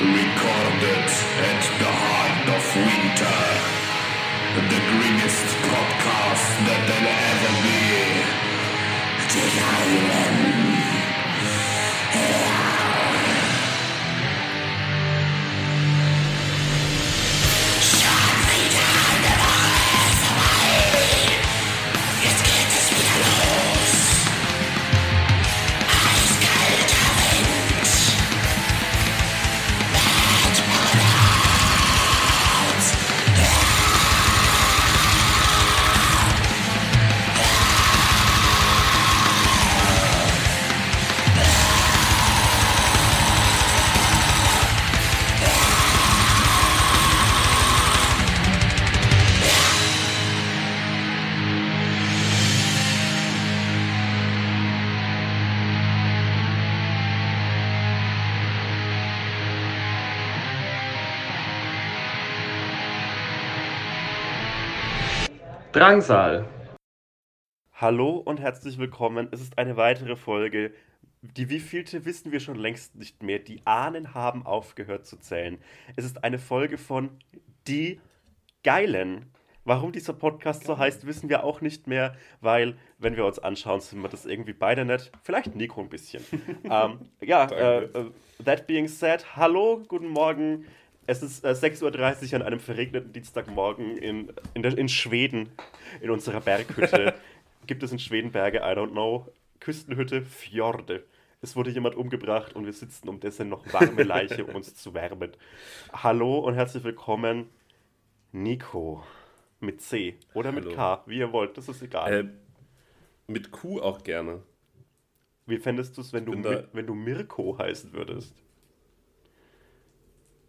Recorded at the heart of winter. The greenest podcast that there'll ever be. The Island. Drangsal. Hallo und herzlich willkommen. Es ist eine weitere Folge. Die wievielte wissen wir schon längst nicht mehr. Die Ahnen haben aufgehört zu zählen. Es ist eine Folge von Die Geilen. Warum dieser Podcast so heißt, wissen wir auch nicht mehr, weil, wenn wir uns anschauen, sind wir das irgendwie beide nicht. Vielleicht Nico ein bisschen. ähm, ja, äh, äh, that being said, hallo, guten Morgen. Es ist äh, 6.30 Uhr an einem verregneten Dienstagmorgen in, in, der, in Schweden, in unserer Berghütte. Gibt es in Schweden Berge? I don't know. Küstenhütte, Fjorde. Es wurde jemand umgebracht und wir sitzen um dessen noch warme Leiche, um uns zu wärmen. Hallo und herzlich willkommen, Nico. Mit C oder mit Hallo. K, wie ihr wollt, das ist egal. Äh, mit Q auch gerne. wie fändest du es, du wenn du Mirko heißen würdest?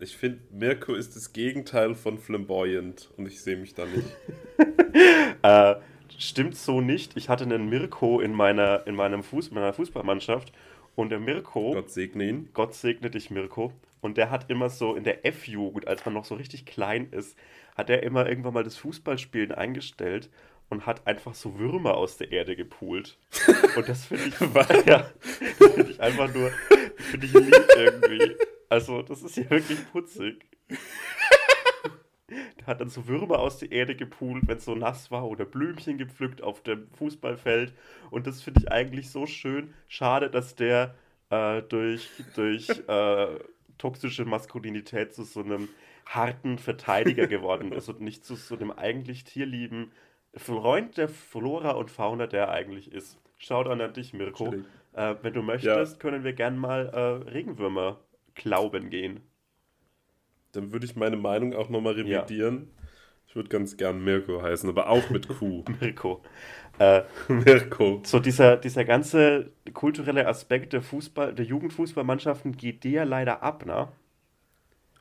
Ich finde, Mirko ist das Gegenteil von flamboyant und ich sehe mich da nicht. Äh, stimmt so nicht. Ich hatte einen Mirko in meiner, in meinem Fuß, meiner Fußballmannschaft und der Mirko, Gott. Gott segne ihn. segne dich, Mirko, und der hat immer so in der F-Jugend, als man noch so richtig klein ist, hat er immer irgendwann mal das Fußballspielen eingestellt und hat einfach so Würmer aus der Erde gepult. Und das finde ich, ja, das finde ich einfach nur, finde ich lieb irgendwie. Also, das ist ja wirklich putzig. Der hat dann so Würmer aus der Erde gepult, wenn es so nass war, oder Blümchen gepflückt auf dem Fußballfeld. Und das finde ich eigentlich so schön. Schade, dass der äh, durch, durch äh, toxische Maskulinität zu so einem harten Verteidiger geworden ist und nicht zu so einem eigentlich tierlieben Freund der Flora und Fauna, der er eigentlich ist. Schaut an an dich, Mirko. Äh, wenn du möchtest, können wir gern mal äh, Regenwürmer glauben gehen. Dann würde ich meine Meinung auch nochmal revidieren. Ich würde ganz gern Mirko heißen, aber auch mit Q. Mirko. Äh, Mirko. so dieser, dieser ganze kulturelle Aspekt der Fußball, der Jugendfußballmannschaften geht dir ja leider ab, ne?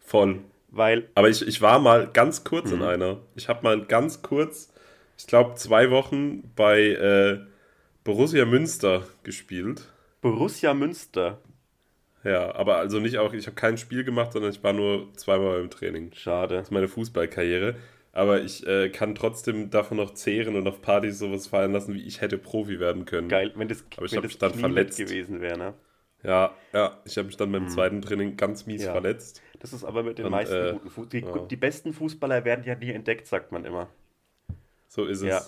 Voll. Weil, Aber ich, ich war mal ganz kurz Mhm. in einer. Ich habe mal ganz kurz, ich glaube zwei Wochen bei äh, Borussia Münster gespielt. Borussia Münster. Ja, aber also nicht auch, ich habe kein Spiel gemacht, sondern ich war nur zweimal beim Training. Schade. Das ist meine Fußballkarriere. Aber ich äh, kann trotzdem davon noch zehren und auf Partys sowas feiern lassen, wie ich hätte Profi werden können. Geil, wenn das, Aber ich wenn das mich dann Knie verletzt. gewesen wäre, ne? Ja, ja, ich habe mich dann beim zweiten Training ganz mies. Ja. verletzt. Das ist aber mit den Und, meisten äh, guten Fuß. Die, ja. die besten Fußballer werden ja nie entdeckt, sagt man immer. So ist es. Ja.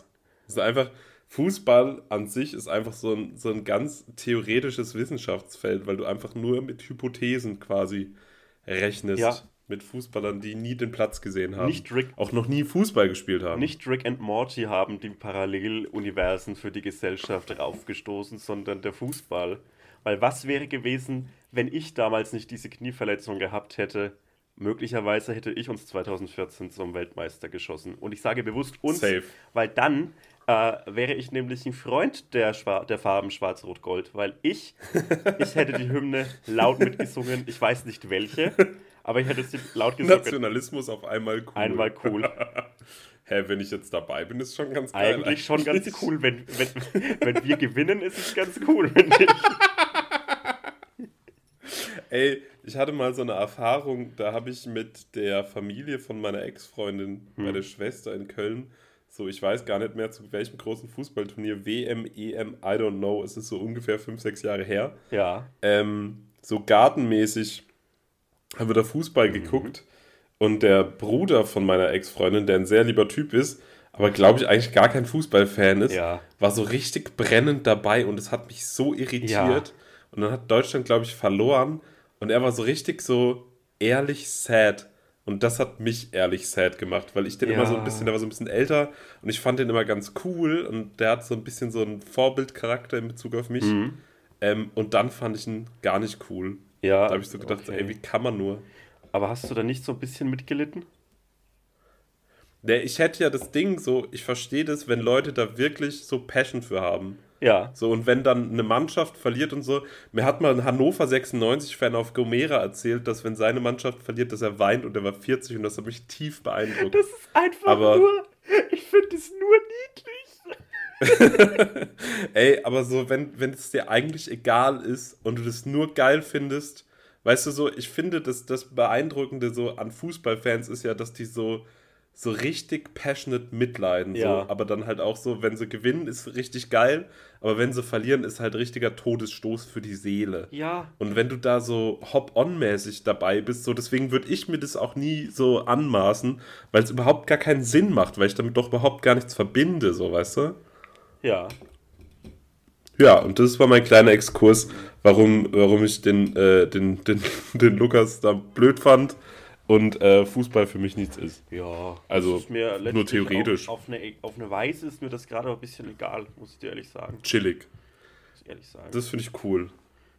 Es ist einfach, Fußball an sich ist einfach so ein, so ein ganz theoretisches Wissenschaftsfeld, weil du einfach nur mit Hypothesen quasi rechnest. Ja. Mit Fußballern, die nie den Platz gesehen haben. Nicht Rick, auch noch nie Fußball gespielt haben. nicht Rick and Morty haben die Paralleluniversen für die Gesellschaft raufgestoßen, sondern der Fußball. Weil was wäre gewesen, wenn ich damals nicht diese Knieverletzung gehabt hätte? Möglicherweise hätte ich uns 2014 zum Weltmeister geschossen. Und ich sage bewusst uns, Safe. weil dann äh, wäre ich nämlich ein Freund der, Schwa der Farben Schwarz-Rot-Gold, weil ich, ich hätte die Hymne laut mitgesungen. Ich weiß nicht welche, aber ich hätte sie laut gesungen. Nationalismus auf einmal cool. Einmal cool. Hä, wenn ich jetzt dabei bin, ist schon ganz geil. Eigentlich schon ganz cool. Wenn, wenn, wenn wir gewinnen, ist es ganz cool. Ey, ich hatte mal so eine Erfahrung, da habe ich mit der Familie von meiner Ex-Freundin Hm. bei der Schwester in Köln, so ich weiß gar nicht mehr zu welchem großen Fußballturnier, WM, EM, I don't know, es ist so ungefähr fünf, sechs Jahre her, ja. ähm, so gartenmäßig haben wir da Fußball Mhm. geguckt und der Bruder von meiner Ex-Freundin, der ein sehr lieber Typ ist, aber glaube ich eigentlich gar kein Fußballfan ist, Ja. war so richtig brennend dabei und es hat mich so irritiert. Ja. Und dann hat Deutschland, glaube ich, verloren und er war so richtig so ehrlich sad. Und das hat mich ehrlich sad gemacht, weil ich den Ja. immer so ein bisschen, der war so ein bisschen älter und ich fand den immer ganz cool und der hat so ein bisschen so einen Vorbildcharakter in Bezug auf mich. Mhm. Ähm, und dann fand ich ihn gar nicht cool. Ja. Da habe ich so gedacht, okay. ey, wie kann man nur? Aber hast du da nicht so ein bisschen mitgelitten? Der, ich hätte ja das Ding so, ich verstehe das, wenn Leute da wirklich so Passion für haben. Ja. So, und wenn dann eine Mannschaft verliert und so, mir hat mal ein Hannover 96-Fan auf Gomera erzählt, dass wenn seine Mannschaft verliert, dass er weint und er war 40 und das hat mich tief beeindruckt. Das ist einfach Aber- nur. Ich finde es nur niedlich. Ey, aber so, wenn, wenn es dir eigentlich egal ist und du das nur geil findest, weißt du so, ich finde, dass das Beeindruckende so an Fußballfans ist ja, dass die so, so richtig passionate mitleiden. Ja. So, aber dann halt auch so, wenn sie gewinnen, ist richtig geil, aber wenn sie verlieren, ist halt richtiger Todesstoß für die Seele. Ja. Und wenn du da so hop-on-mäßig dabei bist, so deswegen würde ich mir das auch nie so anmaßen, weil es überhaupt gar keinen Sinn macht, weil ich damit doch überhaupt gar nichts verbinde, so weißt du? Ja. Ja, und das war mein kleiner Exkurs, warum, warum ich den, äh, den, den, den Lukas da blöd fand und äh, Fußball für mich nichts ist. Ja. Also, das ist mir nur theoretisch. Auf, auf, eine, auf eine Weise ist mir das gerade ein bisschen egal, muss ich dir ehrlich sagen. Chillig. Muss ich ehrlich sagen. Das finde ich cool.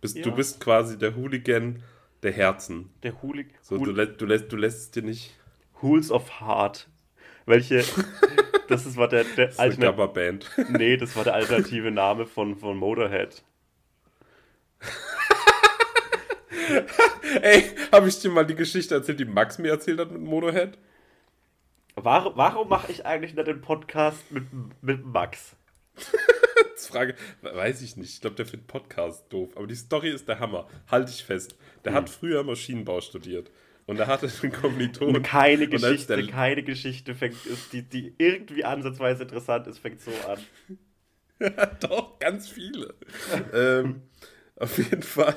Bist, Ja. Du bist quasi der Hooligan der Herzen. der Hulig. So, du, Hul lässt, du, lässt, du lässt es dir nicht. Hools of Heart. Welche. das ist, war der, der Das ist eine Gabba-Band. Nee, das war der alternative Name von, von Motorhead. Ey, habe ich dir mal die Geschichte erzählt, die Max mir erzählt hat mit Motorhead? Warum, warum mache ich eigentlich nicht den Podcast mit, mit Max? Das Frage, weiß ich nicht. Ich glaube, der findet Podcast doof. Aber die Story ist der Hammer. Halte ich fest. Der Hm. hat früher Maschinenbau studiert. Und er hatte einen Kommilitonen. Und keine Und Geschichte, der- keine Geschichte fängt, ist, die, die irgendwie ansatzweise interessant ist, fängt so an. Doch, ganz viele. ähm, auf jeden Fall,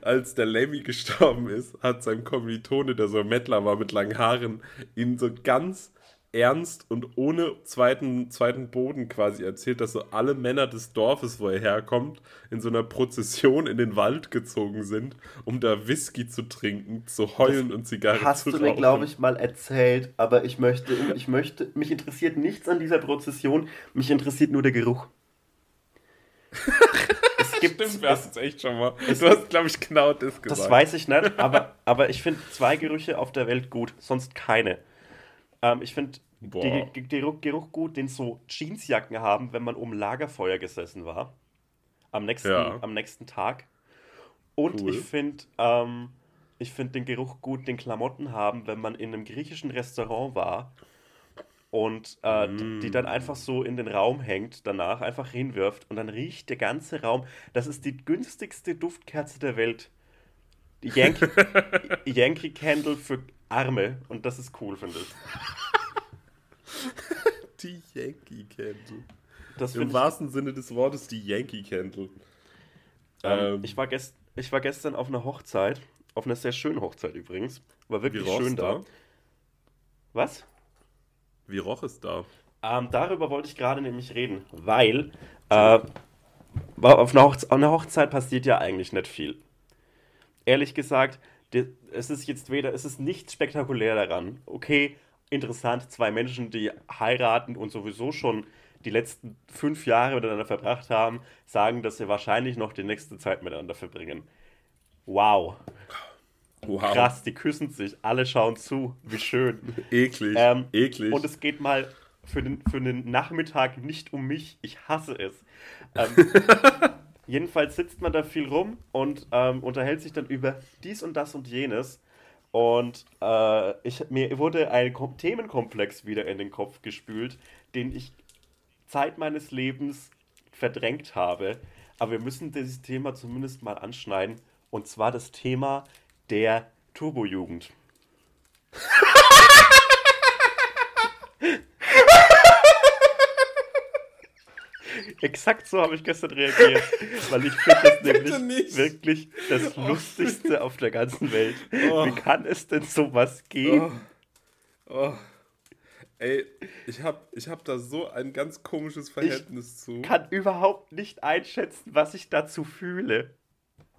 als der Lemmy gestorben ist, hat sein Kommilitone, der so ein Mettler war mit langen Haaren, ihn so ganz ernst und ohne zweiten, zweiten Boden quasi erzählt, dass so alle Männer des Dorfes, wo er herkommt, in so einer Prozession in den Wald gezogen sind, um da Whisky zu trinken, zu heulen und Zigarren Hast zu du rauchen. mir, glaube ich, mal erzählt, aber ich möchte, ich möchte, mich interessiert nichts an dieser Prozession, mich interessiert nur der Geruch. Stimmt, wir hast es, echt schon mal. Du hast, glaube ich, genau das gesagt. das weiß ich nicht, aber, aber ich finde zwei Gerüche auf der Welt gut, sonst keine. Ähm, ich finde den Ge- Geruch, Geruch gut, den so Jeansjacken haben, wenn man um Lagerfeuer gesessen war. Am nächsten, Ja. am nächsten Tag. Und Cool. ich finde ähm, ich find den Geruch gut, den Klamotten haben, wenn man in einem griechischen Restaurant war und äh, Mm. die dann einfach so in den Raum hängt, danach einfach hinwirft und dann riecht der ganze Raum. Das ist die günstigste Duftkerze der Welt. Die Yankee, Yankee Candle für Arme und das ist cool, finde ich. Die Yankee Candle. Das Im wahrsten Sinne des Wortes die Yankee Candle. ähm, ähm, ich, war gest, ich war gestern auf einer Hochzeit, auf einer sehr schönen Hochzeit übrigens. War wirklich schön da. Was? Wie roch es da? Ähm, darüber wollte ich gerade nämlich reden, weil äh, auf, einer auf einer Hochzeit passiert ja eigentlich nicht viel. Ehrlich gesagt, es ist jetzt weder, es ist nichts spektakulär daran. Okay, interessant, zwei Menschen, die heiraten und sowieso schon die letzten fünf Jahre miteinander verbracht haben, sagen, dass sie wahrscheinlich noch die nächste Zeit miteinander verbringen. Wow, Wow. krass, die küssen sich, alle schauen zu, wie schön. Eklig. Ähm, Eklig. Und es geht mal für den, für den Nachmittag nicht um mich. Ich hasse es. Ähm, jedenfalls sitzt man da viel rum und ähm, unterhält sich dann über dies und das und jenes. Und äh, ich, mir wurde ein Kom Themenkomplex wieder in den Kopf gespült, den ich Zeit meines Lebens verdrängt habe. Aber wir müssen dieses Thema zumindest mal anschneiden. Und zwar das Thema der Turbojugend. Exakt so habe ich gestern reagiert, weil ich finde das nämlich wirklich das oh. Lustigste auf der ganzen Welt. Oh. Wie kann es denn sowas geben? Oh. oh. Ey, ich habe ich hab da so ein ganz komisches Verhältnis ich zu. Ich kann überhaupt nicht einschätzen, was ich dazu fühle.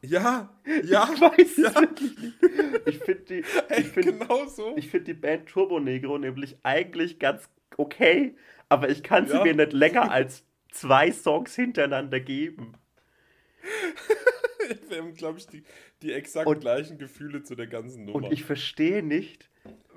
Ja, ja. Ich weiß ja. Ich finde die, ich find, genau so. Ich finde die Band Turbo Negro nämlich eigentlich ganz okay, aber ich kann sie ja. mir nicht länger als zwei Songs hintereinander geben. Wir haben, glaube ich, die, die exakt und, gleichen Gefühle zu der ganzen Nummer. Und ich verstehe nicht,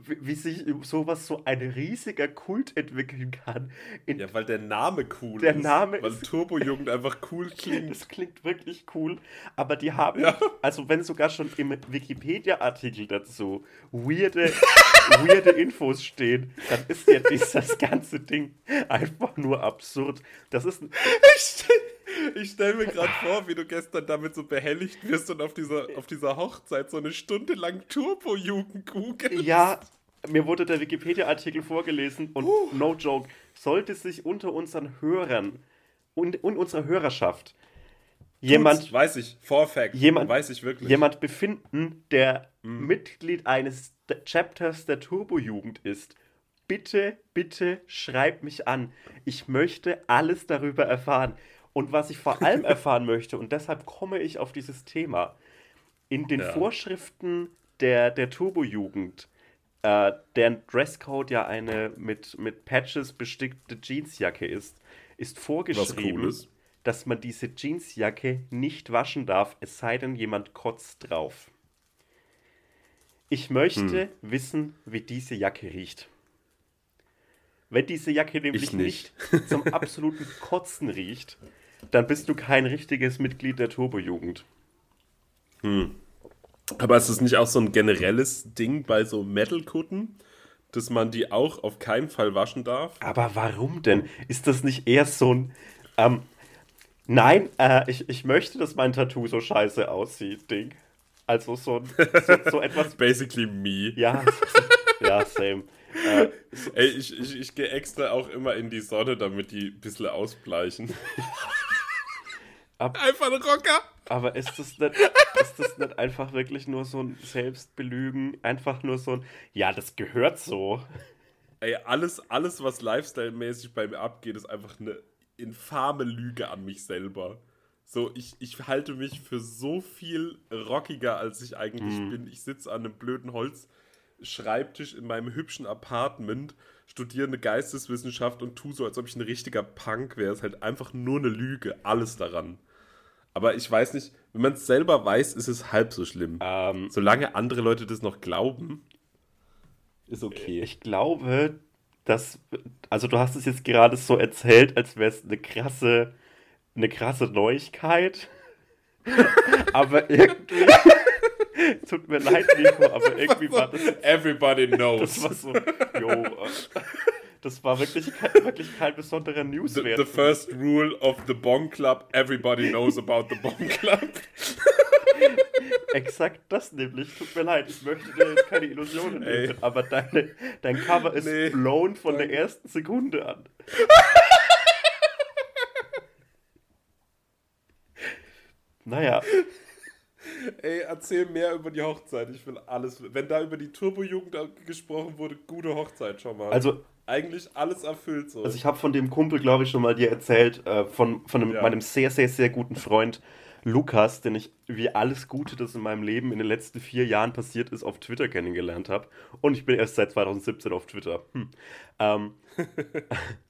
wie sich sowas so ein riesiger Kult entwickeln kann. In ja, weil der Name cool der ist. Name weil Turbo-Jugend einfach cool klingt. Das klingt wirklich cool. Aber die haben, ja. also wenn sogar schon im Wikipedia-Artikel dazu weirde, weirde Infos stehen, dann ist ja dieses ganze Ding einfach nur absurd. Das ist ein. Ich stelle mir gerade vor, wie du gestern damit so behelligt wirst und auf dieser, auf dieser Hochzeit so eine Stunde lang Turbo-Jugend googelst. Ja, mir wurde der Wikipedia-Artikel vorgelesen und uh. no joke, sollte sich unter unseren Hörern und, und unserer Hörerschaft jemand. Tut's, weiß ich, Vorfact, jemand, weiß ich wirklich. Jemand befinden, der mm. Mitglied eines Chapters der Turbo-Jugend ist. Bitte, bitte schreib mich an. Ich möchte alles darüber erfahren. Und was ich vor allem erfahren möchte, und deshalb komme ich auf dieses Thema, in den ja. Vorschriften der, der Turbo-Jugend, äh, deren Dresscode ja eine mit, mit Patches bestickte Jeansjacke ist, ist vorgeschrieben, cool ist. dass man diese Jeansjacke nicht waschen darf, es sei denn, jemand kotzt drauf. Ich möchte hm. wissen, wie diese Jacke riecht. Wenn diese Jacke nämlich nicht. nicht zum absoluten Kotzen riecht, dann bist du kein richtiges Mitglied der Turbo-Jugend. Hm. Aber ist es nicht auch so ein generelles Ding bei so Metal-Kutten, dass man die auch auf keinen Fall waschen darf? Aber warum denn? Ist das nicht eher so ein. Ähm, nein, äh, ich, ich möchte, dass mein Tattoo so scheiße aussieht, Ding. Also so, so, so etwas. Basically me. Ja, ja, same. Äh, Ey, ich, ich, ich gehe extra auch immer in die Sonne, damit die ein bisschen ausbleichen. Ab, einfach ein Rocker. Aber ist das, nicht, ist das nicht einfach wirklich nur so ein Selbstbelügen? Einfach nur so ein, ja, das gehört so. Ey, alles, alles was Lifestyle-mäßig bei mir abgeht, ist einfach eine infame Lüge an mich selber. So, ich, ich halte mich für so viel rockiger, als ich eigentlich mm. bin. Ich sitze an einem blöden Holzschreibtisch in meinem hübschen Apartment, studiere eine Geisteswissenschaft und tue so, als ob ich ein richtiger Punk wäre. Es ist halt einfach nur eine Lüge, alles daran. Aber ich weiß nicht, wenn man es selber weiß, ist es halb so schlimm. Ähm, Solange andere Leute das noch glauben, ist okay. Ich glaube, dass, also du hast es jetzt gerade so erzählt, als wäre es eine krasse, eine krasse Neuigkeit. aber irgendwie. Tut mir leid, Nico, aber irgendwie war das. Everybody knows. Das war so, yo. Das war wirklich, wirklich kein besonderer Newswert. The, the first rule of the Bong Club, everybody knows about the Bong Club. Exakt das nämlich. Tut mir leid, ich möchte dir jetzt keine Illusionen nehmen, aber deine, dein Cover ist nee, blown von danke. der ersten Sekunde an. naja. Ey, erzähl mehr über die Hochzeit. Ich will alles. Wenn da über die Turbo-Jugend gesprochen wurde, gute Hochzeit schon mal. Also, eigentlich alles erfüllt so. Also ich habe von dem Kumpel, glaube ich, schon mal dir erzählt, äh, von, von einem, ja. meinem sehr, sehr, sehr guten Freund Lukas, den ich wie alles Gute, das in meinem Leben in den letzten vier Jahren passiert ist, auf Twitter kennengelernt habe. Und ich bin erst seit 2017 auf Twitter. Hm. Ähm,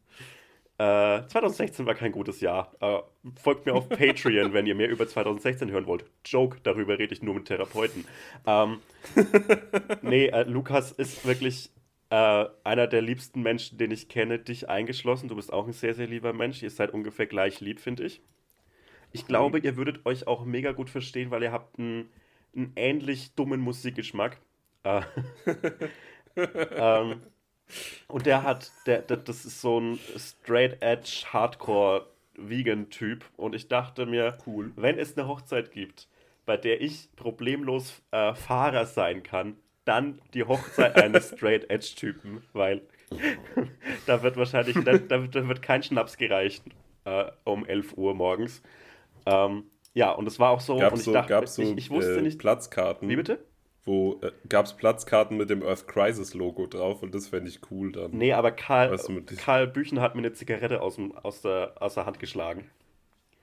äh, 2016 war kein gutes Jahr. Äh, folgt mir auf Patreon, wenn ihr mehr über 2016 hören wollt. Joke, darüber rede ich nur mit Therapeuten. Ähm, nee, äh, Lukas ist wirklich äh, einer der liebsten Menschen, den ich kenne, dich eingeschlossen. Du bist auch ein sehr, sehr lieber Mensch. Ihr seid ungefähr gleich lieb, finde ich. Ich glaube, ihr würdet euch auch mega gut verstehen, weil ihr habt einen, einen ähnlich dummen Musikgeschmack. Äh, ähm, und der hat, der, der, das ist so ein straight edge Hardcore Vegan Typ. Und ich dachte mir, cool, wenn es eine Hochzeit gibt, bei der ich problemlos äh, Fahrer sein kann, dann die Hochzeit eines Straight Edge Typen, weil da wird wahrscheinlich, da, da, wird kein Schnaps gereicht. äh, um 11 Uhr morgens. Ähm, ja, und es war auch so, Gab und ich so, dachte, so ich, ich wusste äh, nicht, Platzkarten? wie bitte? Wo äh, gab es Platzkarten mit dem Earth Crisis Logo drauf und das fände ich cool dann. Nee, aber Karl, Weißt du, Karl Büchen hat mir eine Zigarette aus, dem, aus, der, aus der Hand geschlagen.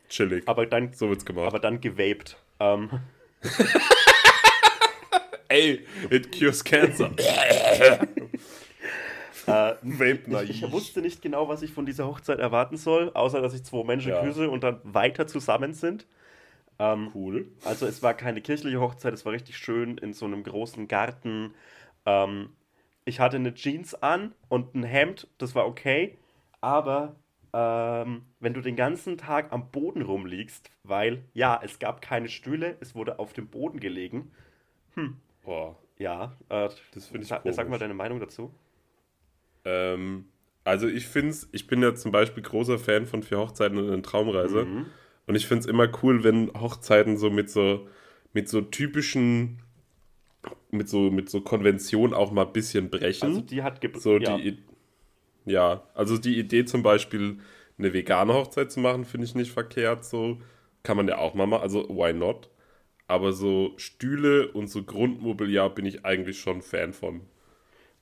Chillig. Aber dann, so wird's gemacht. aber dann gewaped. Ähm, Ey, it cures cancer. äh, ich, ich wusste nicht genau, was ich von dieser Hochzeit erwarten soll, außer dass ich zwei Menschen Ja. küsse und dann weiter zusammen sind. Ähm, Cool. Also es war keine kirchliche Hochzeit, es war richtig schön in so einem großen Garten. Ähm, ich hatte eine Jeans an und ein Hemd, das war okay. Aber ähm, wenn du den ganzen Tag am Boden rumliegst, weil ja, es gab keine Stühle, es wurde auf dem Boden gelegen. Boah. Ja, äh, Das finde ich sag, sag mal deine Meinung dazu. Ähm, also ich finde es, ich bin ja zum Beispiel großer Fan von Vier Hochzeiten und eine Traumreise. Mhm. Und ich finde es immer cool, wenn Hochzeiten so mit so, mit so typischen, mit so, mit so Konventionen auch mal ein bisschen brechen. Also die hat ge- So ja. die, ja, also die Idee zum Beispiel, eine vegane Hochzeit zu machen, finde ich nicht verkehrt. So kann man ja auch mal machen. Also why not? Aber so Stühle und so Grundmobiliar bin ich eigentlich schon Fan von.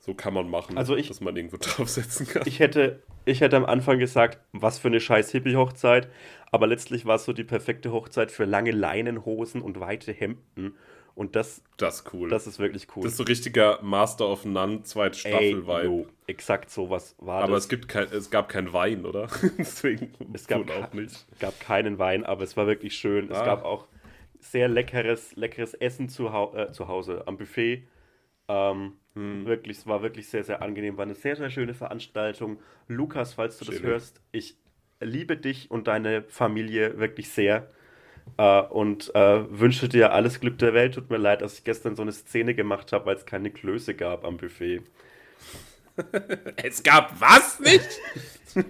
So kann man machen, Also ich- dass man irgendwo draufsetzen kann. Ich hätte, ich hätte am Anfang gesagt, was für eine scheiß Hippie-Hochzeit, aber letztlich war es so die perfekte Hochzeit für lange Leinenhosen und weite Hemden. Und das, das ist cool. das ist wirklich cool. das ist so richtiger Master of None, zweite Ey, Staffel-Vibe. jo, exakt sowas war Aber das. es, gibt kein, es gab kein Wein, oder? Deswegen es gab, auch nicht. gab keinen Wein, aber es war wirklich schön. Es Ah. gab auch sehr leckeres, leckeres Essen zu, äh, zu Hause am Buffet. Ähm, Hm. Wirklich, es war wirklich sehr, sehr angenehm. War eine sehr, sehr schöne Veranstaltung. Lukas, falls du das Chillig. hörst, ich liebe dich und deine Familie wirklich sehr. Äh, und äh, wünsche dir alles Glück der Welt. Tut mir leid, dass ich gestern so eine Szene gemacht habe, weil es keine Klöße gab am Buffet. Es gab was nicht?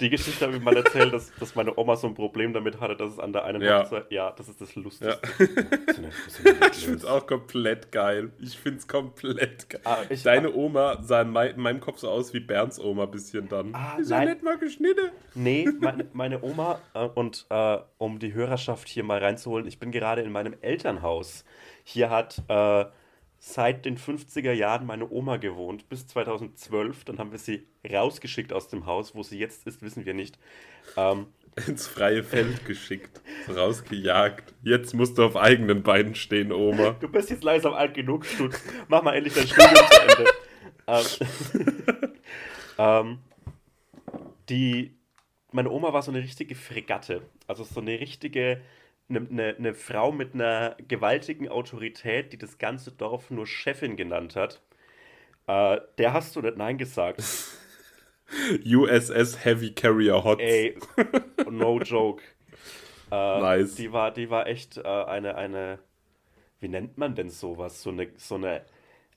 Die Geschichte habe ich mal erzählt, dass, dass meine Oma so ein Problem damit hatte, dass es an der einen Ja. Hochzeit. Ja, das ist das Lustigste. Ja. Ich finde es auch komplett geil. Ich finde es komplett geil. Ah, ich- Deine Oma sah in, mei in meinem Kopf so aus wie Bernds Oma ein bisschen dann. Ah, ist ja nein. nicht mal geschnitten. Nee, meine, meine Oma, äh, und äh, um die Hörerschaft hier mal reinzuholen, ich bin gerade in meinem Elternhaus. Hier hat äh, seit den 50er Jahren meine Oma gewohnt, bis 2012. Dann haben wir sie rausgeschickt aus dem Haus. Wo sie jetzt ist, wissen wir nicht. Ähm, Ins freie Feld geschickt. Rausgejagt. Jetzt musst du auf eigenen Beinen stehen, Oma. du bist jetzt langsam alt genug, Stutz. Mach mal endlich dein Studium zu Ende. ähm, ähm, die, meine Oma war so eine richtige Fregatte. Also so eine richtige, eine, eine, eine Frau mit einer gewaltigen Autorität, die das ganze Dorf nur Chefin genannt hat. Äh, der hast du nicht Nein gesagt. USS Heavy Carrier Hot. Ey, no joke. Äh, Nice. Die war, die war echt äh, eine, eine, wie nennt man denn sowas? So eine, so eine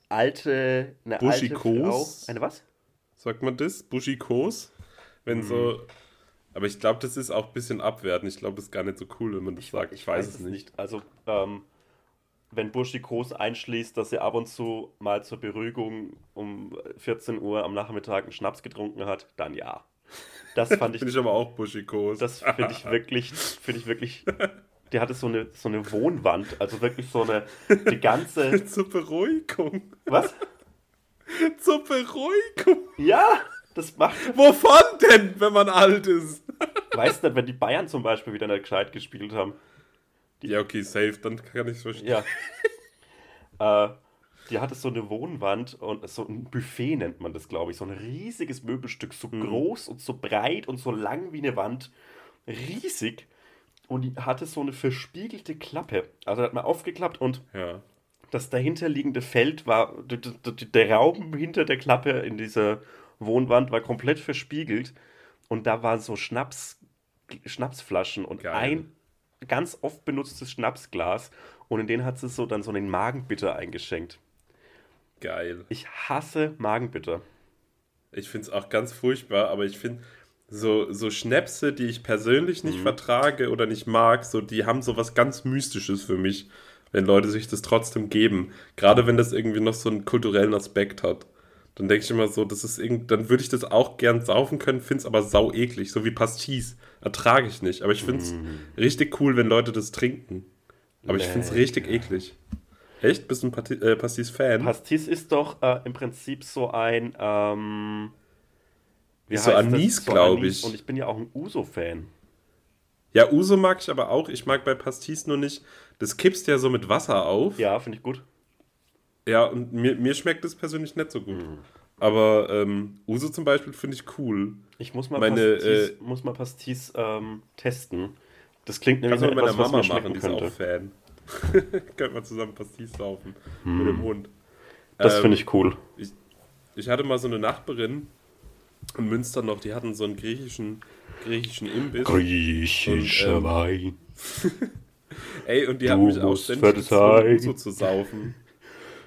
alte, eine alte Frau. Buschikos? Eine was? Sagt man das? Buschikos? Wenn Mhm. so. Aber ich glaube, das ist auch ein bisschen abwertend. Ich glaube, das ist gar nicht so cool, wenn man das sagt. Ich, weiß, es nicht. Also, ähm, wenn Buschikos einschließt, dass sie ab und zu mal zur Beruhigung um 14 Uhr am Nachmittag einen Schnaps getrunken hat, dann ja. Das fand ich, Finde ich aber auch Buschikos. das finde ich wirklich, finde ich wirklich, die hatte so eine, so eine Wohnwand, also wirklich so eine, die ganze, Zur Beruhigung. was? Zur Beruhigung. Ja, das macht, Wovon denn, wenn man alt ist? weißt du, wenn die Bayern zum Beispiel wieder nicht gescheit gespielt haben, Ja, okay, safe, dann kann ich es verstehen. Ja. äh, die hatte so eine Wohnwand und so ein Buffet nennt man das, glaube ich. So ein riesiges Möbelstück, so groß und so breit und so lang wie eine Wand. Riesig. Und die hatte so eine verspiegelte Klappe. Also hat man aufgeklappt und Ja. das dahinterliegende Feld war, der Raum hinter der Klappe in dieser Wohnwand war komplett verspiegelt. Und da waren so Schnaps, Schnapsflaschen und Geil. ein ganz oft benutztes Schnapsglas. Und in den hat sie so dann so einen Magenbitter eingeschenkt. Geil. Ich hasse Magenbitter. Ich finde es auch ganz furchtbar, aber ich finde so, so Schnäpse, die ich persönlich Mhm. nicht vertrage oder nicht mag, so, die haben so was ganz Mystisches für mich, wenn Leute sich das trotzdem geben. Gerade wenn das irgendwie noch so einen kulturellen Aspekt hat. Dann denke ich immer so, das ist irgend, dann würde ich das auch gern saufen können, finde es aber sau eklig, so wie Pastis. Ertrage ich nicht. Aber ich finde es Mm. richtig cool, wenn Leute das trinken. Aber ich finde es Nee. richtig eklig. Echt? Bist du ein Pati äh, Pastis-Fan? Pastis ist doch äh, im Prinzip so ein. Ähm, wie so? Anis, So glaub Anis. ich. Und ich bin ja auch ein Uso-Fan. Ja, Uso mag ich aber auch. Ich mag bei Pastis nur nicht. Das kippst ja so mit Wasser auf. Ja, finde ich gut. Ja, und mir, mir schmeckt es persönlich nicht so gut. Mhm. Aber ähm, Uso zum Beispiel finde ich cool. Ich muss mal Meine, Pastis, äh, muss mal Pastis ähm, testen. Das klingt nämlich nach mit meiner etwas, was Mama mir machen, die ist könnte. auch Fan. Könnte man zusammen Pastis saufen. Mit dem Hund. Das Ähm, finde ich cool. Ich hatte mal so eine Nachbarin in Münster noch, die hatten so einen griechischen, griechischen Imbiss. Griechischer Und, ähm, Wein. Ey, und die Du haben mich auch ständig gezwungen. Uso zu saufen.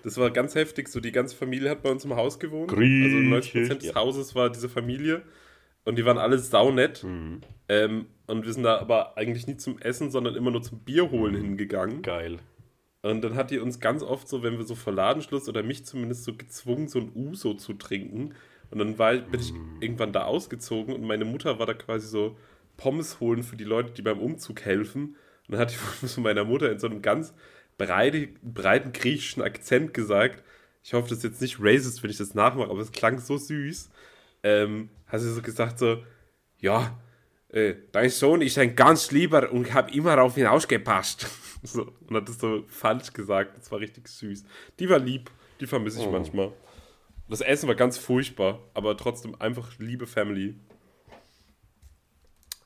Das war ganz heftig. So, die ganze Familie hat bei uns im Haus gewohnt. Also 90% des Griechisch, ja. Hauses war diese Familie. Und die waren alle saunett. Mhm. Ähm, und wir sind da aber eigentlich nie zum Essen, sondern immer nur zum Bier holen hingegangen. Geil. Und dann hat die uns ganz oft so, wenn wir so vor Ladenschluss oder mich zumindest so gezwungen, so ein Uso zu trinken. Und dann war, ich- bin ich irgendwann da ausgezogen und meine Mutter war da quasi so Pommes holen für die Leute, die beim Umzug helfen. Und dann hat die zu meiner Mutter in so einem ganz breite, breiten griechischen Akzent gesagt, ich hoffe, das ist jetzt nicht racist, wenn ich das nachmache, aber es klang so süß. Ähm, hat sie so gesagt so, ja, äh, dein Sohn ist ein ganz lieber und ich habe immer auf ihn ausgepasst. So, und hat das so falsch gesagt. Das war richtig süß. Die war lieb. Die vermisse ich Oh. manchmal. Das Essen war ganz furchtbar, aber trotzdem einfach liebe Family.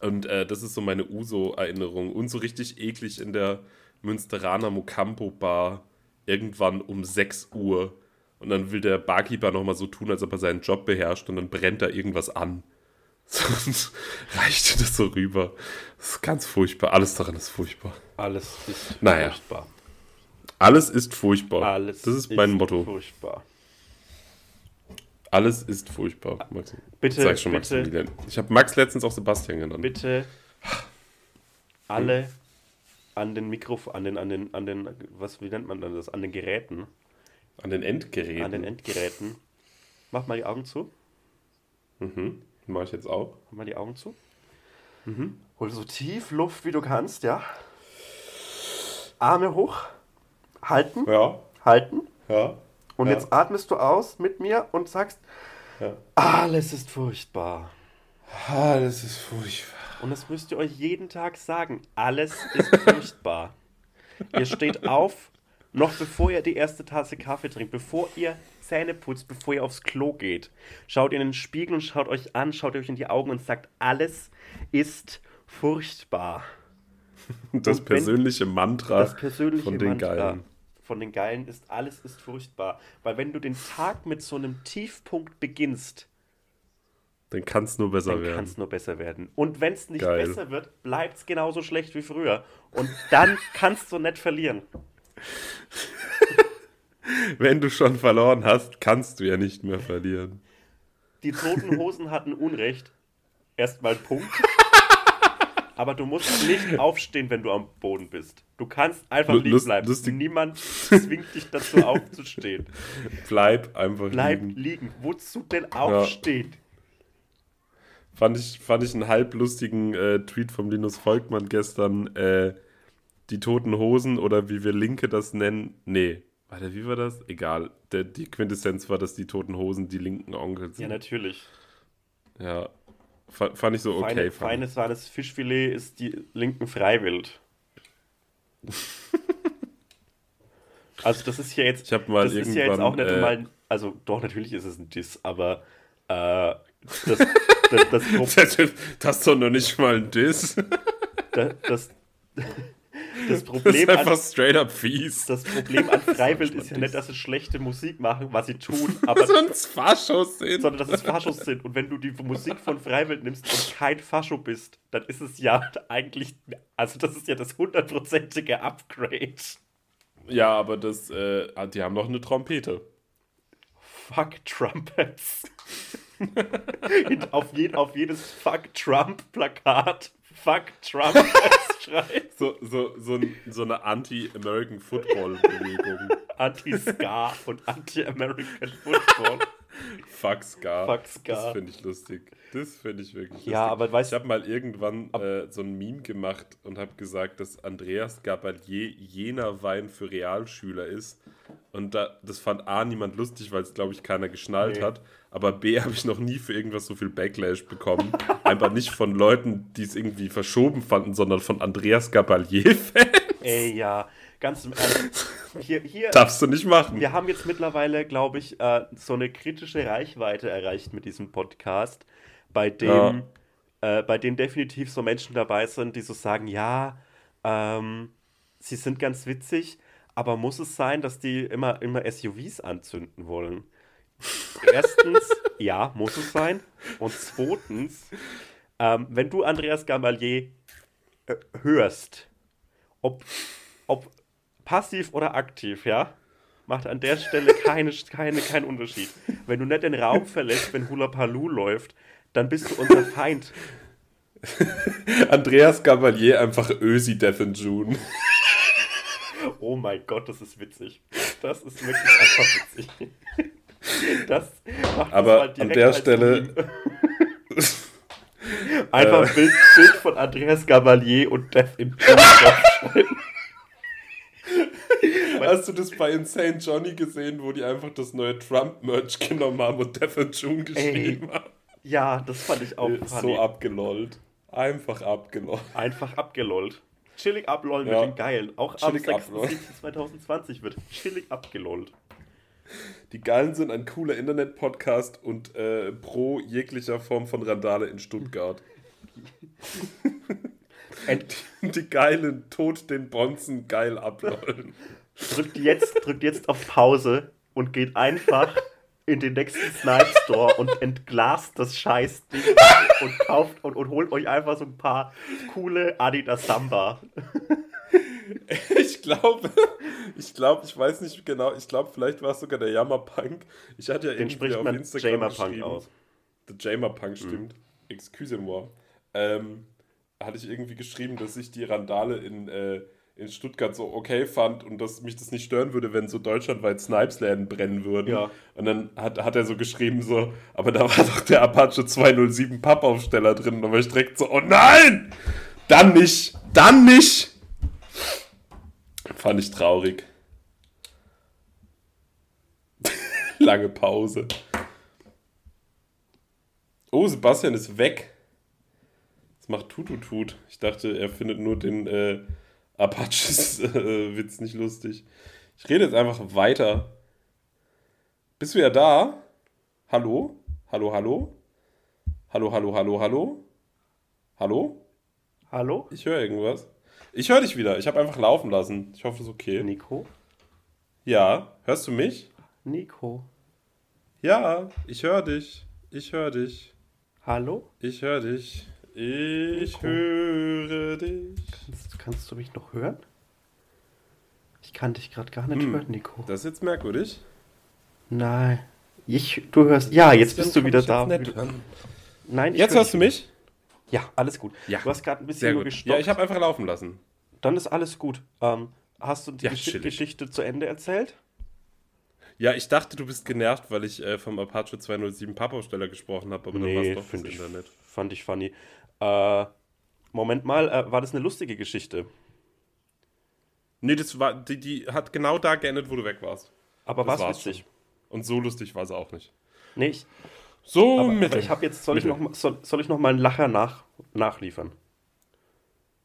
Und äh, das ist so meine Uso-Erinnerung. Und so richtig eklig in der Münsteraner Mocampo Bar irgendwann um 6 Uhr. Und dann will der Barkeeper nochmal so tun, als ob er seinen Job beherrscht und dann brennt da irgendwas an. Sonst reicht das so rüber. Das ist ganz furchtbar. Alles daran ist furchtbar. Alles ist Naja. furchtbar. Alles ist furchtbar. Alles das ist mein Motto. Furchtbar. Alles ist furchtbar. Max. Bitte, Sag schon bitte, Maximilian. Ich habe Max letztens auch Sebastian genannt. bitte alle an den Mikrofon, an den, an den, an den, was, wie nennt man dann das? An den Geräten, An den Endgeräten. an den Endgeräten. Mach mal die Augen zu. mhm. Mache ich jetzt auch. Mach mal die Augen zu. Mhm. Hol so tief Luft, wie du kannst, ja. Arme hoch. Halten, Ja. halten. Ja. Und Ja. jetzt atmest du aus mit mir und sagst, Ja. alles ist furchtbar. Alles ist furchtbar. Und das müsst ihr euch jeden Tag sagen. Alles ist furchtbar. ihr steht auf, noch bevor ihr die erste Tasse Kaffee trinkt, bevor ihr Zähne putzt, bevor ihr aufs Klo geht. Schaut in den Spiegel und schaut euch an, schaut euch in die Augen und sagt, alles ist furchtbar. Das wenn- persönliche Mantra Das persönliche von den Mantra Geilen. von den Geilen ist, alles ist furchtbar. Weil wenn du den Tag mit so einem Tiefpunkt beginnst, Dann kann es nur besser dann kann werden. es nur besser werden. Und wenn es nicht Geil. besser wird, bleibt es genauso schlecht wie früher. Und dann kannst du nicht verlieren. Wenn du schon verloren hast, kannst du ja nicht mehr verlieren. Die toten Hosen hatten Unrecht. Erstmal Punkt. Aber du musst nicht aufstehen, wenn du am Boden bist. Du kannst einfach Lu- liegen lust- bleiben. lustig- Niemand zwingt dich dazu aufzustehen. Bleib einfach Bleib liegen. liegen. Wozu denn aufstehen? Fand ich, fand ich einen halblustigen äh, Tweet vom Linus Volkmann gestern. Äh, die toten Hosen oder wie wir Linke das nennen. Nee, warte, wie war das? Egal. Der, die Quintessenz war, dass die toten Hosen die linken Onkels Ja, sind. natürlich. Ja. Fa- Fand ich so okay. Feine, feines warmes Fischfilet ist die linken Freiwild. also das ist ja jetzt, Ich hab mal das ist ja jetzt auch nicht irgendwann, mal, also doch natürlich ist es ein Diss, aber äh, das, das, das, Das, das ist doch noch nicht mal ein Diss. das, das, das Das ist Problem einfach an, straight up fies. das Problem an Freiwild ist ja nicht, dass sie schlechte Musik machen, was sie tun, aber Sonst Faschos sind. sondern dass es Faschos sind. Und wenn du die Musik von Freiwild nimmst und kein Fascho bist, dann ist es ja eigentlich, also das ist ja das hundertprozentige Upgrade. Ja, aber das, äh, die haben doch eine Trompete. Fuck Trumpets. Auf, je, auf jedes Fuck Trump-Plakat Fuck Trumpets schreit. So, so, so, so eine Anti-American Football-Bewegung. Anti-Ska und Anti-American Football. Fuck Scar. Fuck Scar. Das finde ich lustig. Das finde ich wirklich lustig. Ja, aber weißt Ich habe mal irgendwann äh, so ein Meme gemacht und habe gesagt, dass Andreas Gabalier jener Wein für Realschüler ist. Und da, das fand A niemand lustig, weil es, glaube ich, keiner geschnallt Nee. hat. Aber B habe ich noch nie für irgendwas so viel Backlash bekommen. Einfach nicht von Leuten, die es irgendwie verschoben fanden, sondern von Andreas Gabalier-Fans. Ey, ja, ganz im Ernst. Hier, hier, Darfst du nicht machen. wir haben jetzt mittlerweile, glaube ich, äh, so eine kritische Reichweite erreicht mit diesem Podcast, bei dem, äh, bei dem definitiv so Menschen dabei sind, die so sagen, ja, ähm, sie sind ganz witzig, aber muss es sein, dass die immer, immer SUVs anzünden wollen? Erstens, ja, muss es sein. Und zweitens, ähm, wenn du Andreas Gamalier äh, hörst, ob, ob passiv oder aktiv, ja, macht an der Stelle keine, keine, keinen Unterschied. Wenn du nicht den Raum verlässt, wenn Hula Palu läuft, dann bist du unser Feind. Andreas Gabalier einfach Ösi Death in June. Oh mein Gott, das ist witzig. Das ist wirklich einfach witzig. Das macht Aber mal an der Stelle-. Einfach Äh. Bild, Bild von Andreas Gabalier und Death in. Hast du das bei Insane Johnny gesehen, wo die einfach das neue Trump-Merch genommen haben und Death in June geschrieben haben? Ja, das fand ich auch funny. So abgelollt. Einfach abgelollt. Einfach abgelollt. Chillig ablollen Ja. mit den Geilen. Auch am Chillig ablollen. 6.7.2020 wird chillig abgelollt. Die Geilen sind ein cooler Internet-Podcast und äh, pro jeglicher Form von Randale in Stuttgart. Die Geilen tot den Bonzen geil ablollen. drückt, jetzt, drückt jetzt auf Pause und geht einfach in den nächsten Snipe Store und entglast das Scheißding und kauft und, und holt euch einfach so ein paar coole Adidas Samba. Ich glaube, ich glaube, ich weiß nicht genau, ich glaube, vielleicht war es sogar der Jammerpunk. Ich hatte ja Den irgendwie spricht auf man Instagram Jamerpunk geschrieben, aus. Der Jamerpunk stimmt. Mhm. Excusez-moi. Ähm, hatte ich irgendwie geschrieben, dass ich die Randale in, äh, in Stuttgart so okay fand und dass mich das nicht stören würde, wenn so deutschlandweit Snipes-Läden brennen würden. Ja. Und dann hat, hat er so geschrieben, so, aber da war doch der Apache 207 Pappaufsteller drin. Und da war ich direkt so, oh nein! Dann nicht! Dann nicht! Fand ich traurig. Lange Pause. Oh, Sebastian ist weg. Das macht Tututut. Ich dachte, er findet nur den äh, Apaches-Witz nicht lustig. Ich rede jetzt einfach weiter. Bist du ja da? Hallo? Hallo, hallo? Hallo, hallo, hallo, hallo? Hallo? Hallo? Ich höre irgendwas. Ich höre dich wieder. Ich habe einfach laufen lassen. Ich hoffe, es ist okay. Nico? Ja, hörst du mich? Nico? Ja, ich höre dich. Ich höre dich. Hallo? Ich höre dich. Ich Nico. höre dich. Kannst, kannst du mich noch hören? Ich kann dich gerade gar nicht Hm. hören, Nico. Das ist jetzt merkwürdig. Nein. Ich, du hörst. Ja, jetzt bist du wieder da. Jetzt, Nein, ich jetzt hör hörst du mich? Ja, alles gut. Ja. Du hast gerade ein bisschen nur gestoppt. Ja, ich habe einfach laufen lassen. Dann ist alles gut. Ähm, hast du die Ja, Gesch. Geschichte zu Ende erzählt? Ja, ich dachte, du bist genervt, weil ich äh, vom Apache 207 Pappaufsteller gesprochen habe, aber dann war es doch das ich, Internet. fand ich funny. Äh, Moment mal, äh, war das eine lustige Geschichte? Nee, das war, die, die hat genau da geendet, wo du weg warst. Aber war es witzig? Und so lustig war sie auch nicht. Nee, ich, So aber, mittel. aber ich habe jetzt, soll ich, noch, mal- soll, soll ich noch mal einen Lacher nach, nachliefern?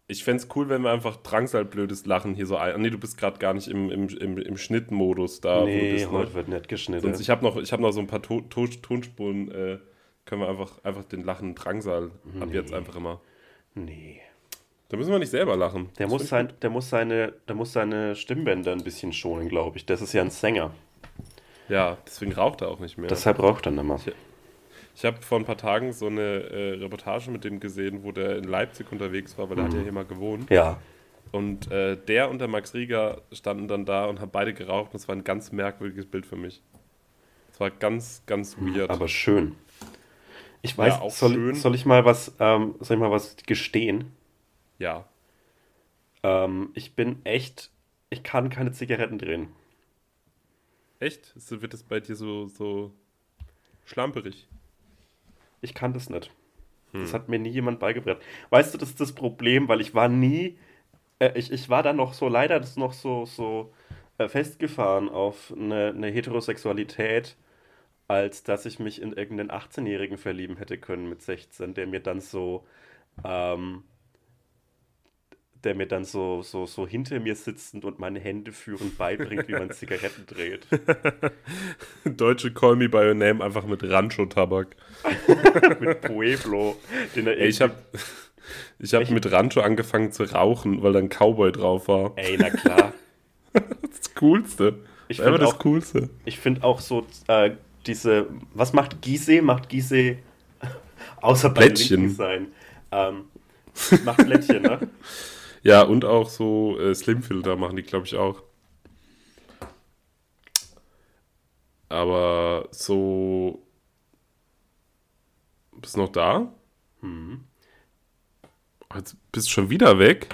Ich fände es cool, wenn wir einfach Drangsal-blödes Lachen hier so ein. Nee, du bist gerade gar nicht im, im, im, im Schnittmodus da. nee, bist, ne? heute wird nicht geschnitten. Sonst, ich habe noch, ich hab noch so ein paar to to Tonspuren. Äh, können wir einfach, einfach den Lachen Drangsal ab jetzt einfach immer. nee. Da müssen wir nicht selber lachen. Der Das muss, sein, der, muss seine, der muss seine Stimmbänder ein bisschen schonen, glaube ich. Das ist ja ein Sänger. Ja, deswegen raucht er auch nicht mehr. Deshalb raucht er nicht mehr. Ich habe vor ein paar Tagen so eine äh, Reportage mit dem gesehen, wo der in Leipzig unterwegs war, weil er hat ja hier mal gewohnt. Ja. Und äh, der und der Max Rieger standen dann da und haben beide geraucht. Und es war ein ganz merkwürdiges Bild für mich. Es war ganz, ganz weird. Aber schön. Ich weiß, Ja, auch soll, schön. soll ich mal was, ähm, soll ich mal was gestehen? ja. Ähm, ich bin echt, ich kann keine Zigaretten drehen. Echt? Wird es bei dir so, so Schlamperig. Ich kann das nicht. Das hat mir nie jemand beigebracht. Weißt du, das ist das Problem, weil ich war nie, äh, ich, ich war da noch so, leider das noch so, so äh, festgefahren auf eine, eine Heterosexualität, als dass ich mich in irgendeinen 18-Jährigen verlieben hätte können mit 16, der mir dann so, ähm, der mir dann so, so, so hinter mir sitzend und meine Hände führend beibringt, wie man Zigaretten dreht. Deutsche Call Me By Your Name einfach mit Rancho-Tabak. mit Pueblo, den er Ey, ich habe ich hab mit Rancho angefangen zu rauchen, weil da ein Cowboy drauf war. Ey, na klar. Das Coolste. Ich Das war find das auch- Coolste. Ich finde auch so äh, diese, was macht Gise? Macht Gise außer bei Plättchen. Linken sein? Ähm, macht Plättchen, ne? Ja, und auch so äh, Slimfilter machen die, glaube ich, auch. Aber so. Bist du noch da? Mhm. Jetzt bist du schon wieder weg.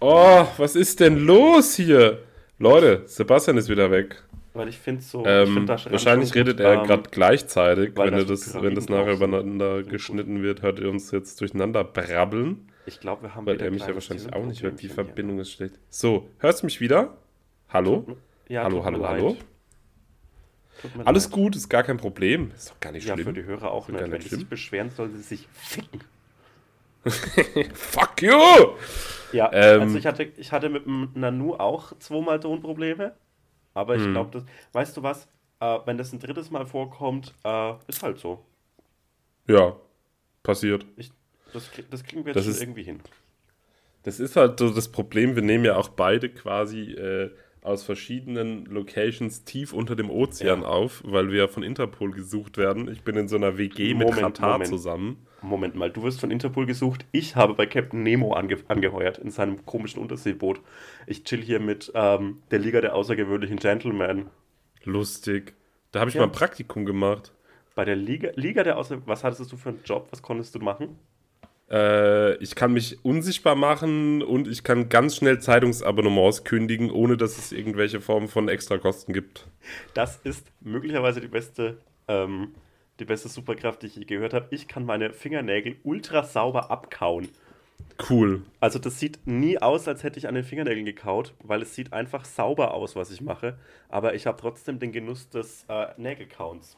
Oh, was ist denn los hier? Leute, Sebastian ist wieder weg. Weil ich finde so, ich Ähm, find das wahrscheinlich schon gut, redet er ähm, gerade gleichzeitig. weil Wenn, das das, wenn das nachher übereinander geschnitten wird, hört er uns jetzt durcheinander brabbeln. Ich glaube, wir haben Weil er mich ja wahrscheinlich auch nicht hört. Die. Verbindung ist schlecht. So, hörst du mich wieder? Hallo? Ja, hallo, hallo, hallo? Alles leid. gut, ist gar kein Problem. Ist doch gar nicht Ja, schlimm. für die Hörer auch nicht. nicht Wenn sie sich beschweren, sollen sie sich ficken. Fuck you! Ja, Ähm, also ich hatte, ich hatte mit dem Nanu auch zweimal Tonprobleme. Aber ich glaube, das. Weißt du was? Äh, wenn das ein drittes Mal vorkommt, äh, ist halt so. Ja, passiert. Ich, das, das kriegen wir jetzt Das schon ist- irgendwie hin. Das ist halt so das Problem. Wir nehmen ja auch beide quasi äh, aus verschiedenen Locations tief unter dem Ozean Ja. auf, weil wir von Interpol gesucht werden. Ich bin in so einer WG mit Moment, Katar Moment. zusammen. Moment mal, du wirst von Interpol gesucht. Ich habe bei Captain Nemo ange angeheuert in seinem komischen Unterseeboot. Ich chill hier mit ähm, der Liga der außergewöhnlichen Gentlemen. Lustig. Da habe ich Ja. mal ein Praktikum gemacht. Bei der Liga, Liga der Außer... Was hattest du für einen Job? Was konntest du machen? Äh, ich kann mich unsichtbar machen und ich kann ganz schnell Zeitungsabonnements kündigen, ohne dass es irgendwelche Formen von Extrakosten gibt. Das ist möglicherweise die beste, ähm, die beste Superkraft, die ich je gehört habe. Ich kann meine Fingernägel ultra sauber abkauen. Cool. Also das sieht nie aus, als hätte ich an den Fingernägeln gekaut, weil es sieht einfach sauber aus, was ich mache. Aber ich habe trotzdem den Genuss des äh, Nägelkauens.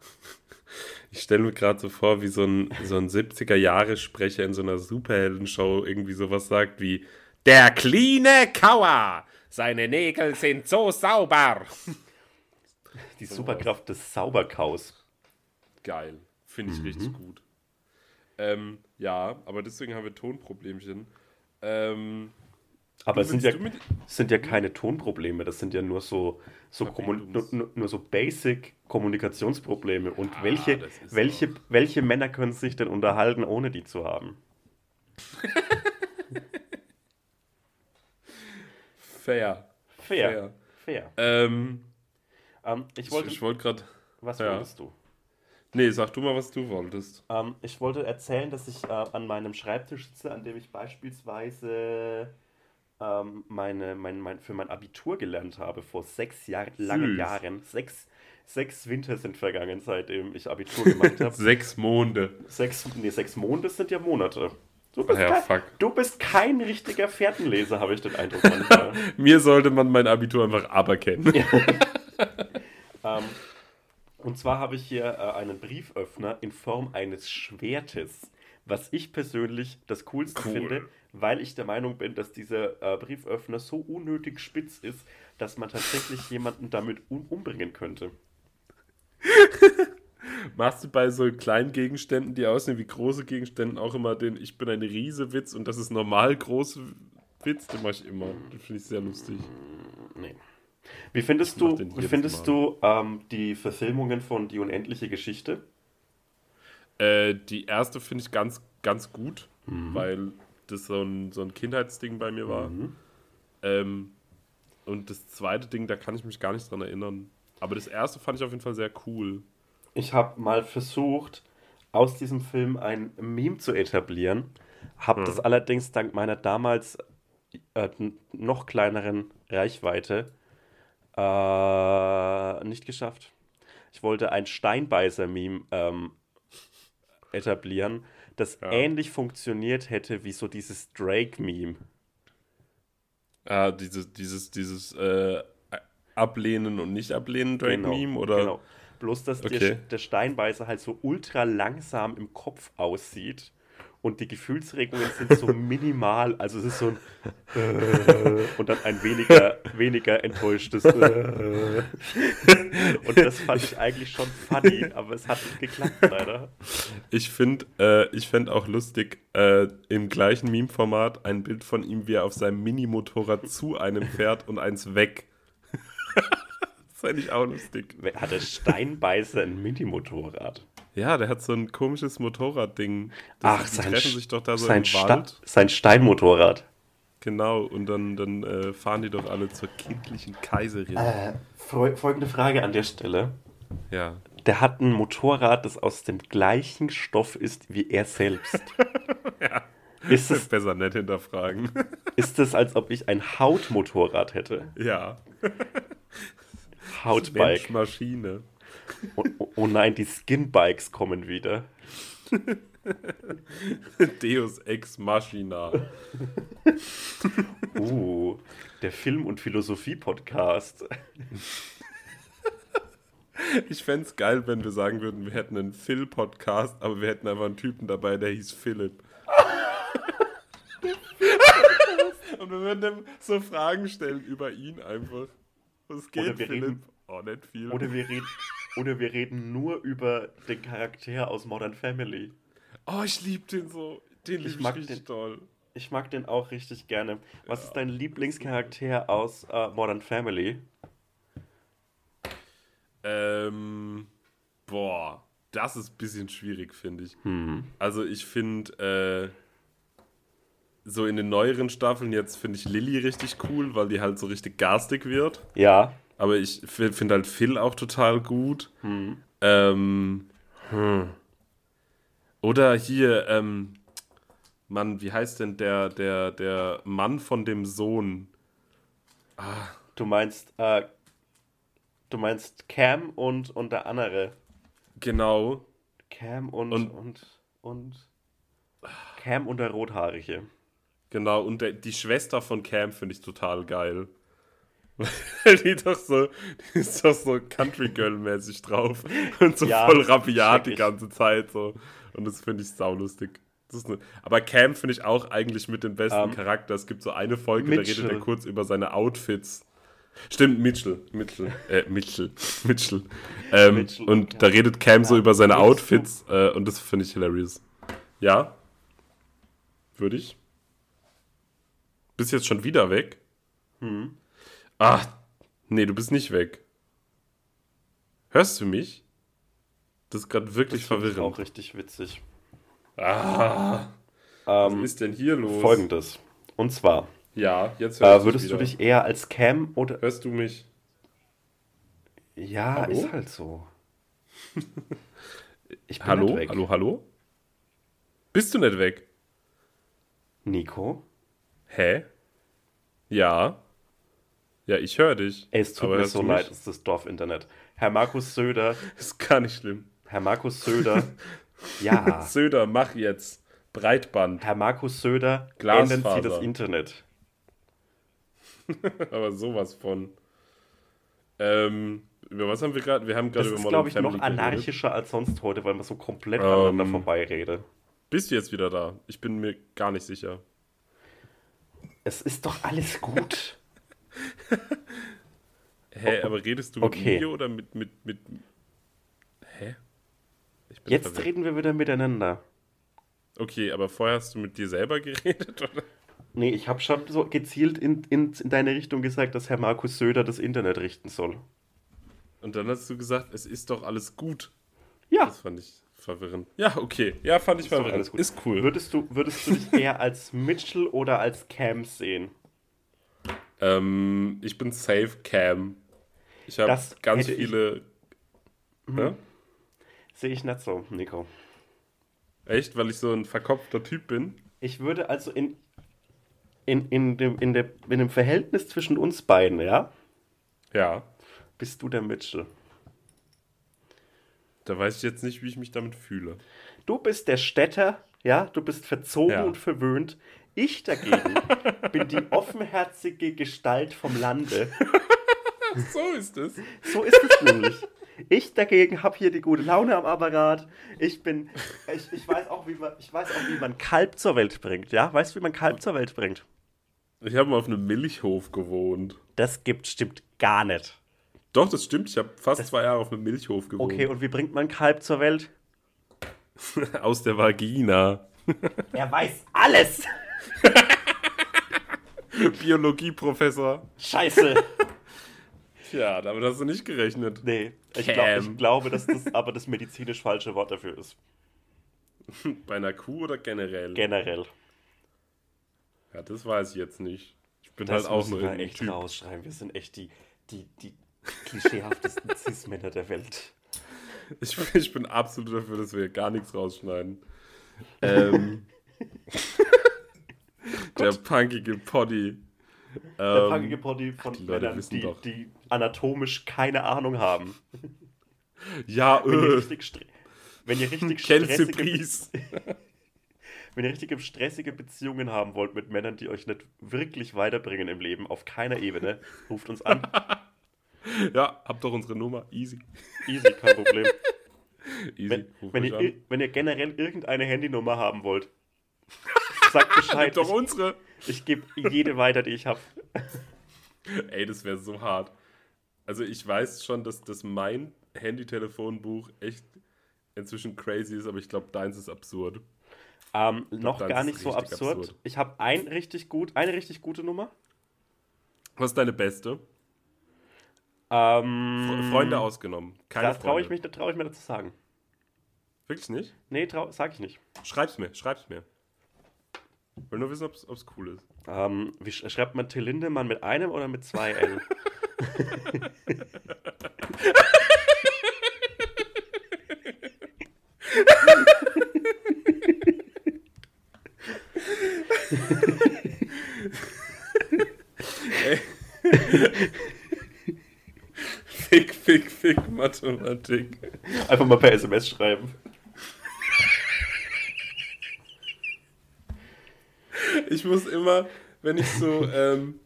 Ich stelle mir gerade so vor, wie so ein, so ein 70er-Jahre-Sprecher in so einer Superhelden-Show irgendwie sowas sagt wie Der cleane Kauer! Seine Nägel sind so sauber! Die Superkraft des Sauberkaus. Geil. Finde Mhm. ich richtig gut. Ähm, ja, aber deswegen haben wir Tonproblemchen. Ähm, Aber es sind ja, mit- sind ja keine Tonprobleme, das sind ja nur so, so, nur, nur- so basic Kommunikationsprobleme. Und Ja, welche, das ist welche, welche Männer können sich denn unterhalten, ohne die zu haben? fair. Fair. Fair. Ähm, Ähm, ich ich wollte. ich wollte gerade. was ja. wolltest du? Nee, sag du mal, was du wolltest. Ähm, ich wollte erzählen, dass ich äh, an meinem Schreibtisch sitze, an dem ich beispielsweise ähm, meine, mein, mein, für mein Abitur gelernt habe, vor sechs Jahr, langen Süß. Jahren. Sechs, sechs Winter sind vergangen, seitdem ich Abitur gemacht habe. Sechs Monde. sechs, nee, sechs Monate sind ja Monate. Du bist, ja, kein, du bist kein richtiger Fährtenleser, habe ich den Eindruck. Mir sollte man mein Abitur einfach aberkennen. Ähm, und zwar habe ich hier äh, einen Brieföffner in Form eines Schwertes, was ich persönlich das Coolste Cool. finde, weil ich der Meinung bin, dass dieser äh, Brieföffner so unnötig spitz ist, dass man tatsächlich jemanden damit umbringen könnte. Machst du bei so kleinen Gegenständen, die aussehen wie große Gegenständen, auch immer den Ich bin ein Riese-Witz und das ist normal große Witz? Den mache ich immer. Den finde ich sehr lustig. Nee. Wie findest du, wie findest du ähm, die Verfilmungen von Die unendliche Geschichte? Äh, die erste finde ich ganz, ganz gut, weil das so ein, so ein Kindheitsding bei mir war. Ähm, und das zweite Ding, da kann ich mich gar nicht dran erinnern. Aber das erste fand ich auf jeden Fall sehr cool. Ich habe mal versucht, aus diesem Film ein Meme zu etablieren, habe das allerdings dank meiner damals äh, noch kleineren Reichweite äh, nicht geschafft. ich wollte ein Steinbeißer-Meme ähm, etablieren, das Ja. ähnlich funktioniert hätte wie so dieses Drake-Meme. Ah, dieses, dieses, dieses äh, Ablehnen und nicht ablehnen Drake-Meme oder? Genau. Bloß, dass der, Okay. der Steinbeißer halt so ultra langsam im Kopf aussieht und die Gefühlsregungen sind so minimal. Also es ist so ein äh, und dann ein weniger, weniger enttäuschtes äh. Und das fand ich eigentlich schon funny, aber es hat nicht geklappt leider. Ich finde, äh, ich fänd auch lustig, äh, im gleichen Meme-Format ein Bild von ihm, wie er auf seinem Mini-Motorrad zu einem fährt und eins weg. das fände ich auch lustig. Hat der Steinbeißer ein Minimotorrad? Ja, der hat so ein komisches Motorradding. Ach, die sein, sich doch da so sein, Sta sein Steinmotorrad. Genau, und dann, dann äh, fahren die doch alle zur kindlichen Kaiserin. Äh, folgende Frage an der Stelle. Ja. Der hat ein Motorrad, das aus dem gleichen Stoff ist wie er selbst. Ist es Besser nicht hinterfragen. ist es, als ob ich ein Hautmotorrad hätte? ja. Hautbike. Mensch, Maschine. Oh, oh, oh nein, die Skinbikes kommen wieder. Deus Ex Machina. Uh, der Film- und Philosophie-Podcast. Ich fände es geil, wenn wir sagen würden, wir hätten einen Phil-Podcast, aber wir hätten einfach einen Typen dabei, der hieß Philipp. Und wir würden ihm so Fragen stellen über ihn einfach. Was geht, Philipp? reden- oh, nicht viel. Oder wir, reden, oder wir reden nur über den Charakter aus Modern Family. oh, ich liebe den so. Den liebe ich, mag richtig den- toll. Ich mag den auch richtig gerne. Was ist dein Lieblingscharakter aus äh, Modern Family? Ähm, boah, das ist ein bisschen schwierig, finde ich. Hm. Also ich finde, äh, so in den neueren Staffeln jetzt finde ich Lilly richtig cool, weil die halt so richtig garstig wird. Ja. Aber ich finde halt Phil auch total gut. Hm. Ähm, hm. Oder hier, ähm, Mann, wie heißt denn der, der, der Mann von dem Sohn? Du meinst, äh, du meinst Cam und, und der andere. Genau. Cam und, Und- und, und, Cam und der Rothaarige. Genau, und der, die Schwester von Cam finde ich total geil. Weil die doch so, die ist doch so Country Girl-mäßig drauf und so Ja, voll rabiat die ganze Zeit so. Und das finde ich saulustig. Ne, aber Cam finde ich auch eigentlich mit dem besten Ähm, Charakter. Es gibt so eine Folge, da redet Mitchell. er kurz über seine Outfits. Stimmt, Mitchell. Mitchell. Äh, Mitchell. Mitchell. Ähm, Mitchell und und da redet Cam so Ja, über seine Outfits äh, und das finde ich hilarious. Ja? Würde ich? Bist jetzt schon wieder weg? Hm. Ach, nee, du bist nicht weg. Hörst du mich? Das ist gerade wirklich Das finde ich verwirrend. auch richtig witzig. Ah, was Ähm, ist denn hier los? Folgendes. Und zwar, Ja, jetzt hörst äh, würdest du dich eher als Cam oder. Hörst du mich? Ja, Hallo? ist halt so. Ich bin Hallo? nicht weg. Hallo, hallo? Bist du nicht weg? Nico? Hä? Ja. Ja, ich höre dich. Ey, es tut mir so leid, es ist das Dorfinternet. Herr Markus Söder, Ist gar nicht schlimm. Herr Markus Söder, ja, Söder, mach jetzt. Breitband. Herr Markus Söder, ändern Sie das Internet. Aber sowas von. Ähm, über was haben wir gerade? Wir haben gerade Das über ist, Modern glaube ich, noch Family geredet. anarchischer als sonst heute, weil man so komplett Ähm, aneinander vorbeirede. Bist du jetzt wieder da? Ich bin mir gar nicht sicher. Es ist doch alles gut. Hä, aber redest du Okay. mit mir oder mit, mit, mit. Hä? Jetzt verwirrt. reden wir wieder miteinander. Okay, aber vorher hast du mit dir selber geredet, oder? Nee, ich habe schon so gezielt in, in, in deine Richtung gesagt, dass Herr Markus Söder das Internet richten soll. Und dann hast du gesagt, es ist doch alles gut. Ja, Das fand ich verwirrend. Ja, okay. Ja, fand ich ist verwirrend. alles gut. Ist cool. Würdest du, würdest du dich eher als Mitchell oder als Cam sehen? Ähm, ich bin Safe Cam. Ich habe ganz hätte ich- viele. Hä? Sehe ich nicht so, Nico. Echt? Weil ich so ein verkopfter Typ bin? Ich würde also in, in, in, dem, in, der, in dem Verhältnis zwischen uns beiden, ja, Ja. bist du der Mitchell. Da weiß ich jetzt nicht, wie ich mich damit fühle. Du bist der Städter, ja, du bist verzogen Ja. und verwöhnt. Ich dagegen bin die offenherzige Gestalt vom Lande. So ist es. So ist es nämlich. Ich dagegen habe hier die gute Laune am Apparat. Ich bin, ich, ich, weiß auch, wie man, ich weiß auch, wie man Kalb zur Welt bringt. Ja, weißt du, wie man Kalb zur Welt bringt? Ich habe mal auf einem Milchhof gewohnt. Das gibt, stimmt gar nicht. Doch, das stimmt. Ich habe fast zwei Jahre auf einem Milchhof gewohnt. Okay, und wie bringt man Kalb zur Welt? Aus der Vagina. Er weiß alles. Biologieprofessor. Scheiße. Tja, damit hast du nicht gerechnet. Nee, ich, glaub, ich glaube, dass das aber das medizinisch falsche Wort dafür ist. Bei einer Kuh oder generell? Generell. ja, das weiß ich jetzt nicht. Ich bin Das halt auch nur wir irgendein echt Typ. rausschreiben. Wir sind echt die, die, die klischeehaftesten Cis-Männer der Welt. Ich, ich bin absolut dafür, dass wir hier gar nichts rausschneiden. Ähm, der punkige Poddy. Der Ähm, packige Body von die Leute Männern, die, doch. die anatomisch keine Ahnung haben. ja, Wenn ihr äh, richtig, wenn ihr richtig stressige, wenn ihr richtige stressige Beziehungen haben wollt mit Männern, die euch nicht wirklich weiterbringen im Leben, auf keiner Ebene, ruft uns an. Ja, habt doch unsere Nummer. Easy. Easy, kein Problem. Easy. Wenn, wenn, ihr, wenn ihr generell irgendeine Handynummer haben wollt, sagt Bescheid. Doch Ich, unsere. ich gebe jede weiter, die ich habe. Ey, das wäre so hart. Also ich weiß schon, dass das mein Handy-Telefonbuch echt inzwischen crazy ist, aber ich glaube, deins ist absurd. Ähm, noch das gar nicht so absurd. absurd. Ich habe ein richtig gut, eine richtig gute Nummer. Was ist deine beste? Ähm, Fre- Freunde ausgenommen. Keine da traue ich, mich- da trau ich mir das zu sagen. Wirklich nicht? Nee, trau, sag ich nicht. Schreib's mir, schreib's mir. Will nur wissen, ob's, ob's cool ist. Ähm, wie sch schreibt man Till Lindemann mit einem oder mit zwei L? Fick, fick, fick, Mathematik. Einfach mal per SMS schreiben. Ich muss immer, wenn ich so, ähm,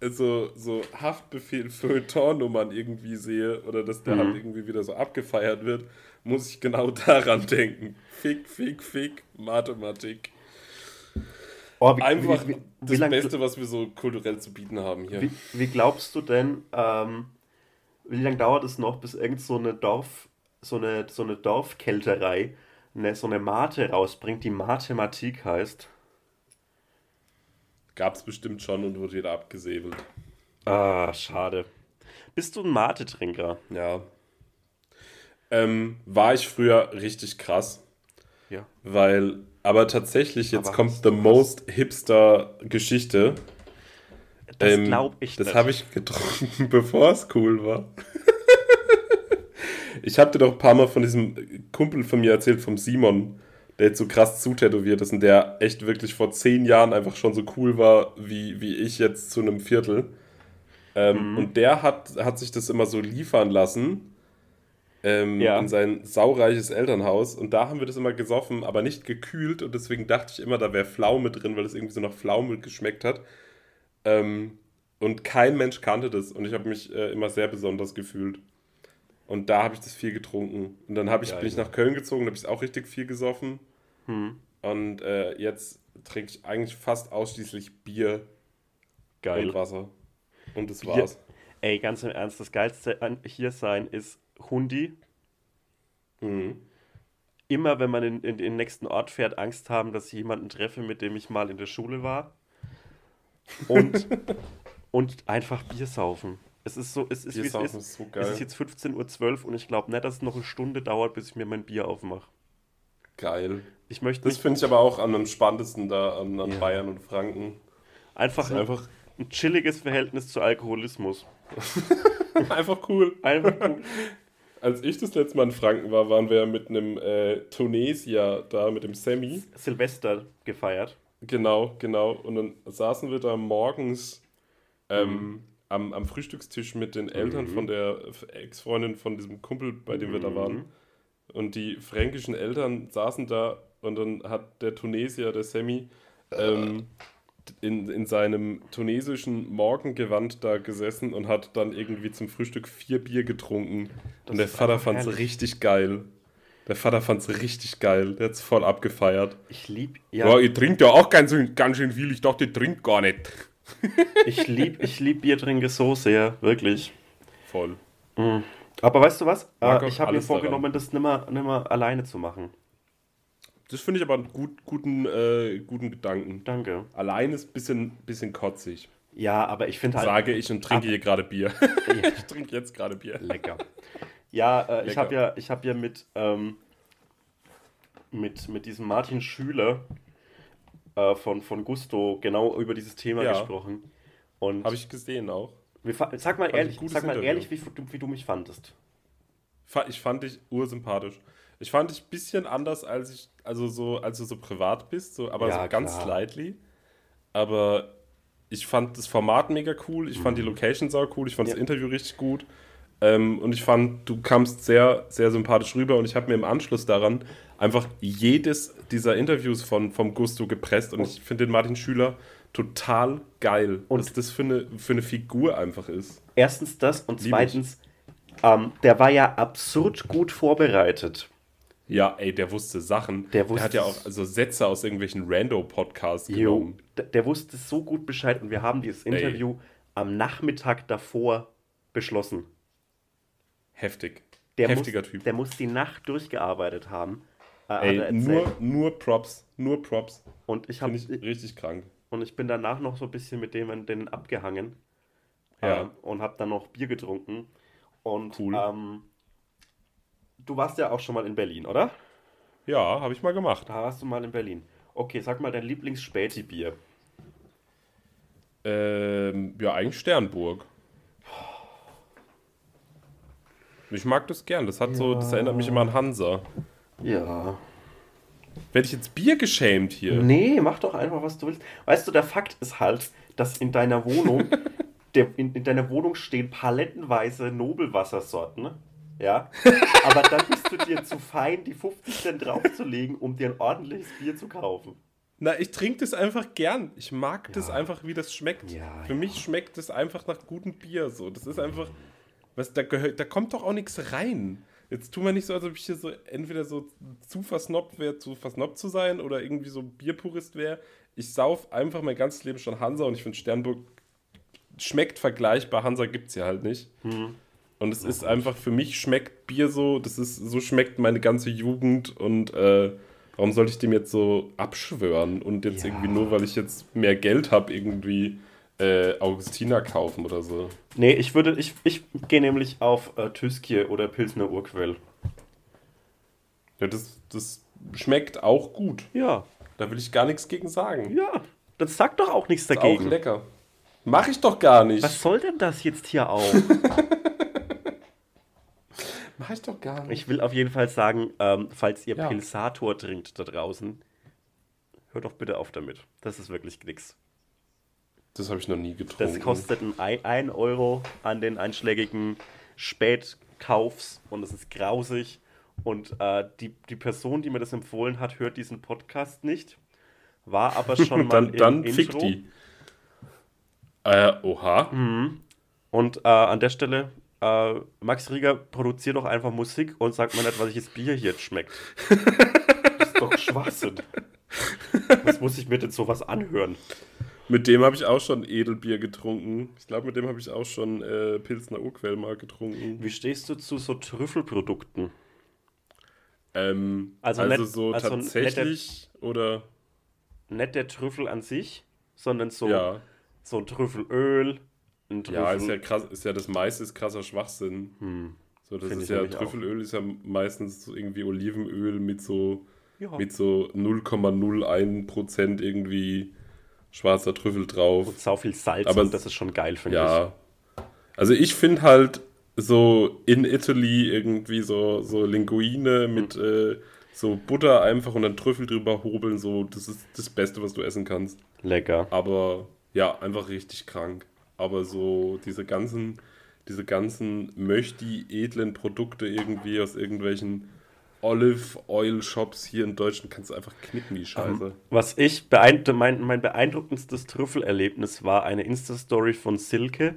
so, so Haftbefehl Feuilleton-Nummern irgendwie sehe oder dass der Mhm. halt irgendwie wieder so abgefeiert wird, muss ich genau daran denken. Fick, fick, fick, Mathematik. Oh, wie, Einfach wie, wie, das lang, Beste, was wir so kulturell zu bieten haben hier. wie, wie glaubst du denn, ähm, wie lange dauert es noch, bis irgend so eine Dorf, so eine, so eine Dorfkälterei eine, so eine Mate rausbringt, die Mathematik heißt? Gab's bestimmt schon und wurde wieder abgesäbelt. Ah, schade. Bist du ein Mate-Trinker? Ja. Ähm, war ich früher richtig krass, Ja. weil, aber tatsächlich, jetzt Aber kommt the most hipster Geschichte. Das Ähm, glaube ich Das habe ich getrunken, bevor es cool war. ich habe dir doch ein paar Mal von diesem Kumpel von mir erzählt, vom Simon, der jetzt so krass zutätowiert ist und der echt wirklich vor zehn Jahren einfach schon so cool war, wie, wie ich jetzt zu einem Viertel. Ähm, Mhm. Und der hat, hat sich das immer so liefern lassen ähm, Ja. in sein saureiches Elternhaus. Und da haben wir das immer gesoffen, aber nicht gekühlt. Und deswegen dachte ich immer, da wäre Pflaume drin, weil es irgendwie so nach Pflaume geschmeckt hat. Ähm, und kein Mensch kannte das. Und ich habe mich äh, immer sehr besonders gefühlt. Und da habe ich das viel getrunken. Und dann ich, Geil. bin ich nach Köln gezogen, da habe ich auch richtig viel gesoffen. Hm, Und äh, jetzt trinke ich eigentlich fast ausschließlich Bier geil. und Wasser. Und das Bier- war's. Ey, ganz im Ernst, das Geilste an hier sein ist Hundi. Mhm. Immer wenn man in, in den nächsten Ort fährt, Angst haben, dass ich jemanden treffe, mit dem ich mal in der Schule war. Und, und einfach Bier saufen. Es ist so, es ist wie es ist. ist so Es ist jetzt 15.12 Uhr und ich glaube nicht, dass es noch eine Stunde dauert, bis ich mir mein Bier aufmache. Geil. Ich möchte Das finde ich aber auch am spannendsten da an, an Ja. Bayern und Franken. einfach, ein, einfach, ein chilliges Verhältnis zu Alkoholismus. einfach cool. Einfach cool. Als ich das letzte Mal in Franken war, waren wir mit einem äh, Tunesier da, mit dem Sammy. Silvester gefeiert. Genau, genau. Und dann saßen wir da morgens ähm, Mhm. am, am Frühstückstisch mit den Eltern von der Ex-Freundin von diesem Kumpel, bei dem wir da waren. Und die fränkischen Eltern saßen da und dann hat der Tunesier, der Sammy, ähm, in, in seinem tunesischen Morgengewand da gesessen und hat dann irgendwie zum Frühstück vier Bier getrunken. und der Vater fand es herrlich. richtig geil. Der Vater fand es richtig geil. Der hat es voll abgefeiert. Ich lieb, Ja, ja, ich trinke ja auch ganz, ganz schön viel. Ich dachte, ich trinke gar nicht. ich lieb, ich lieb Biertrinke so sehr, wirklich. Voll. Aber weißt du was? Äh, auch ich habe mir vorgenommen, daran. das nimmer, nimmer alleine zu machen. Das finde ich aber einen gut, guten, äh, guten Gedanken. Danke. Allein ist ein bisschen, bisschen kotzig. Ja, aber ich finde halt. Sage ich und trinke hier gerade Bier. ich trinke jetzt gerade Bier. Lecker. Ja, äh, ich Lecker. habe ja, ich hab ja mit, ähm, mit, mit diesem Martin Schüler äh, von, von Gusto genau über dieses Thema Ja. gesprochen. Habe ich gesehen auch. Sag mal ein ehrlich, sag mal Interview. ehrlich wie, du- wie du mich fandest. Fa- Ich fand dich ursympathisch. Ich fand dich ein bisschen anders, als ich, also so, als du so privat bist, so, aber Ja, so ganz klar. slightly. Aber ich fand das Format mega cool, ich fand die Location sau cool, ich fand Mhm. Ja. das Interview richtig gut. Ähm, und ich fand, du kamst sehr, sehr sympathisch rüber und ich habe mir im Anschluss daran einfach jedes dieser Interviews von, vom Gusto gepresst und ich finde den Martin Schüler total geil, Und- was das für eine, für eine Figur einfach ist. Erstens das und zweitens, ähm, der war ja absurd gut vorbereitet. Ja, ey, der wusste Sachen. Der Der, wusste hat ja auch so Sätze aus irgendwelchen Rando-Podcasts genommen. der, der wusste so gut Bescheid und wir haben dieses Ey. Interview am Nachmittag davor beschlossen. Heftig. Der Heftiger muss, Typ. Der muss die Nacht durchgearbeitet haben. Äh, Ey, nur, nur Props. Nur Props. und ich habe richtig krank. Und ich bin danach noch so ein bisschen mit dem in denen abgehangen Ja. äh, und habe dann noch Bier getrunken und Cool. ähm, du warst ja auch schon mal in Berlin, oder? Ja, habe ich mal gemacht. Da warst du mal in Berlin. Okay, sag mal dein Lieblings-Späti-Bier. Ähm, ja, eigentlich Sternburg. Ich mag das gern. Das hat so, das erinnert mich immer an Hansa. Ja. Werde ich jetzt Bier geschämt hier? Nee, mach doch einfach, was du willst. Weißt du, der Fakt ist halt, dass in deiner Wohnung, der, in, in deiner Wohnung stehen palettenweise Nobelwassersorten. Ja. Aber dann bist du dir zu fein, die 50 Cent draufzulegen, um dir ein ordentliches Bier zu kaufen. Na, ich trinke das einfach gern. Ich mag das Ja. einfach, wie das schmeckt. Ja, Für mich schmeckt das einfach nach gutem Bier. So, das ist einfach, was da gehört, da kommt doch auch nichts rein. Jetzt tun wir nicht so, als ob ich hier so entweder so zu versnobbt wäre, zu versnobbt zu sein oder irgendwie so Bierpurist wäre. Ich sauf einfach mein ganzes Leben schon Hansa und ich finde Sternburg schmeckt vergleichbar. Hansa gibt es ja halt nicht. Und es ist einfach, für mich schmeckt Bier so, das ist, so schmeckt meine ganze Jugend und äh, warum sollte ich dem jetzt so abschwören und jetzt Ja. irgendwie nur, weil ich jetzt mehr Geld habe, irgendwie äh, Augustiner kaufen oder so. Nee, ich würde, ich, ich gehe nämlich auf äh, Tüskje oder Pilsner Urquell. Ja, das, das schmeckt auch gut. Ja. Da will ich gar nichts gegen sagen. Ja. Das sagt doch auch nichts Ist auch dagegen. lecker. Mach ich doch gar nicht. Was soll denn das jetzt hier auch? Mach ich doch gar nicht. Ich will auf jeden Fall sagen, ähm, falls ihr Ja. Pilsator trinkt da draußen, hört doch bitte auf damit. Das ist wirklich nix. Das habe ich noch nie getrunken. Das kostet ein 1 Euro an den einschlägigen Spätkaufs und es ist grausig. Und äh, die, die Person, die mir das empfohlen hat, hört diesen Podcast nicht. War aber schon mal dann dann im Intro. die. Äh, oha. Und äh, an der Stelle, äh, Max Rieger, produziert doch einfach Musik und sagt mir nicht, was ich das Bier hier jetzt schmeckt. das ist doch Schwachsinn. Was muss ich mir denn sowas anhören? Mit dem habe ich auch schon Edelbier getrunken. Ich glaube, mit dem habe ich auch schon äh, Pilsner Urquell mal getrunken. Wie stehst du zu so Trüffelprodukten? Ähm, Also also, nicht- so also tatsächlich oder Nicht der Trüffel an sich, sondern so, ja. so ein Trüffelöl, ein Trüffel. Ja, ist ja krass, ist ja das meiste ist krasser Schwachsinn. Hm. So, das Find ist ja nämlich auch. Trüffelöl ist ja meistens so irgendwie Olivenöl mit so Ja. mit so 0,01% irgendwie schwarzer Trüffel drauf. Und sau viel Salz Aber und das ist schon geil, finde Ja. Also ich finde halt so in Italy irgendwie so, so Linguine mit Hm. äh, so Butter einfach und dann Trüffel drüber hobeln, so das ist das Beste, was du essen kannst. ich. Lecker. Aber ja, einfach richtig krank. Aber so diese ganzen, diese ganzen möchti edlen Produkte irgendwie aus irgendwelchen Olive Oil Shops hier in Deutschland kannst du einfach knicken, die Scheiße. Um, was ich beeindruck mein, mein beeindruckendstes Trüffelerlebnis war eine Insta-Story von Silke,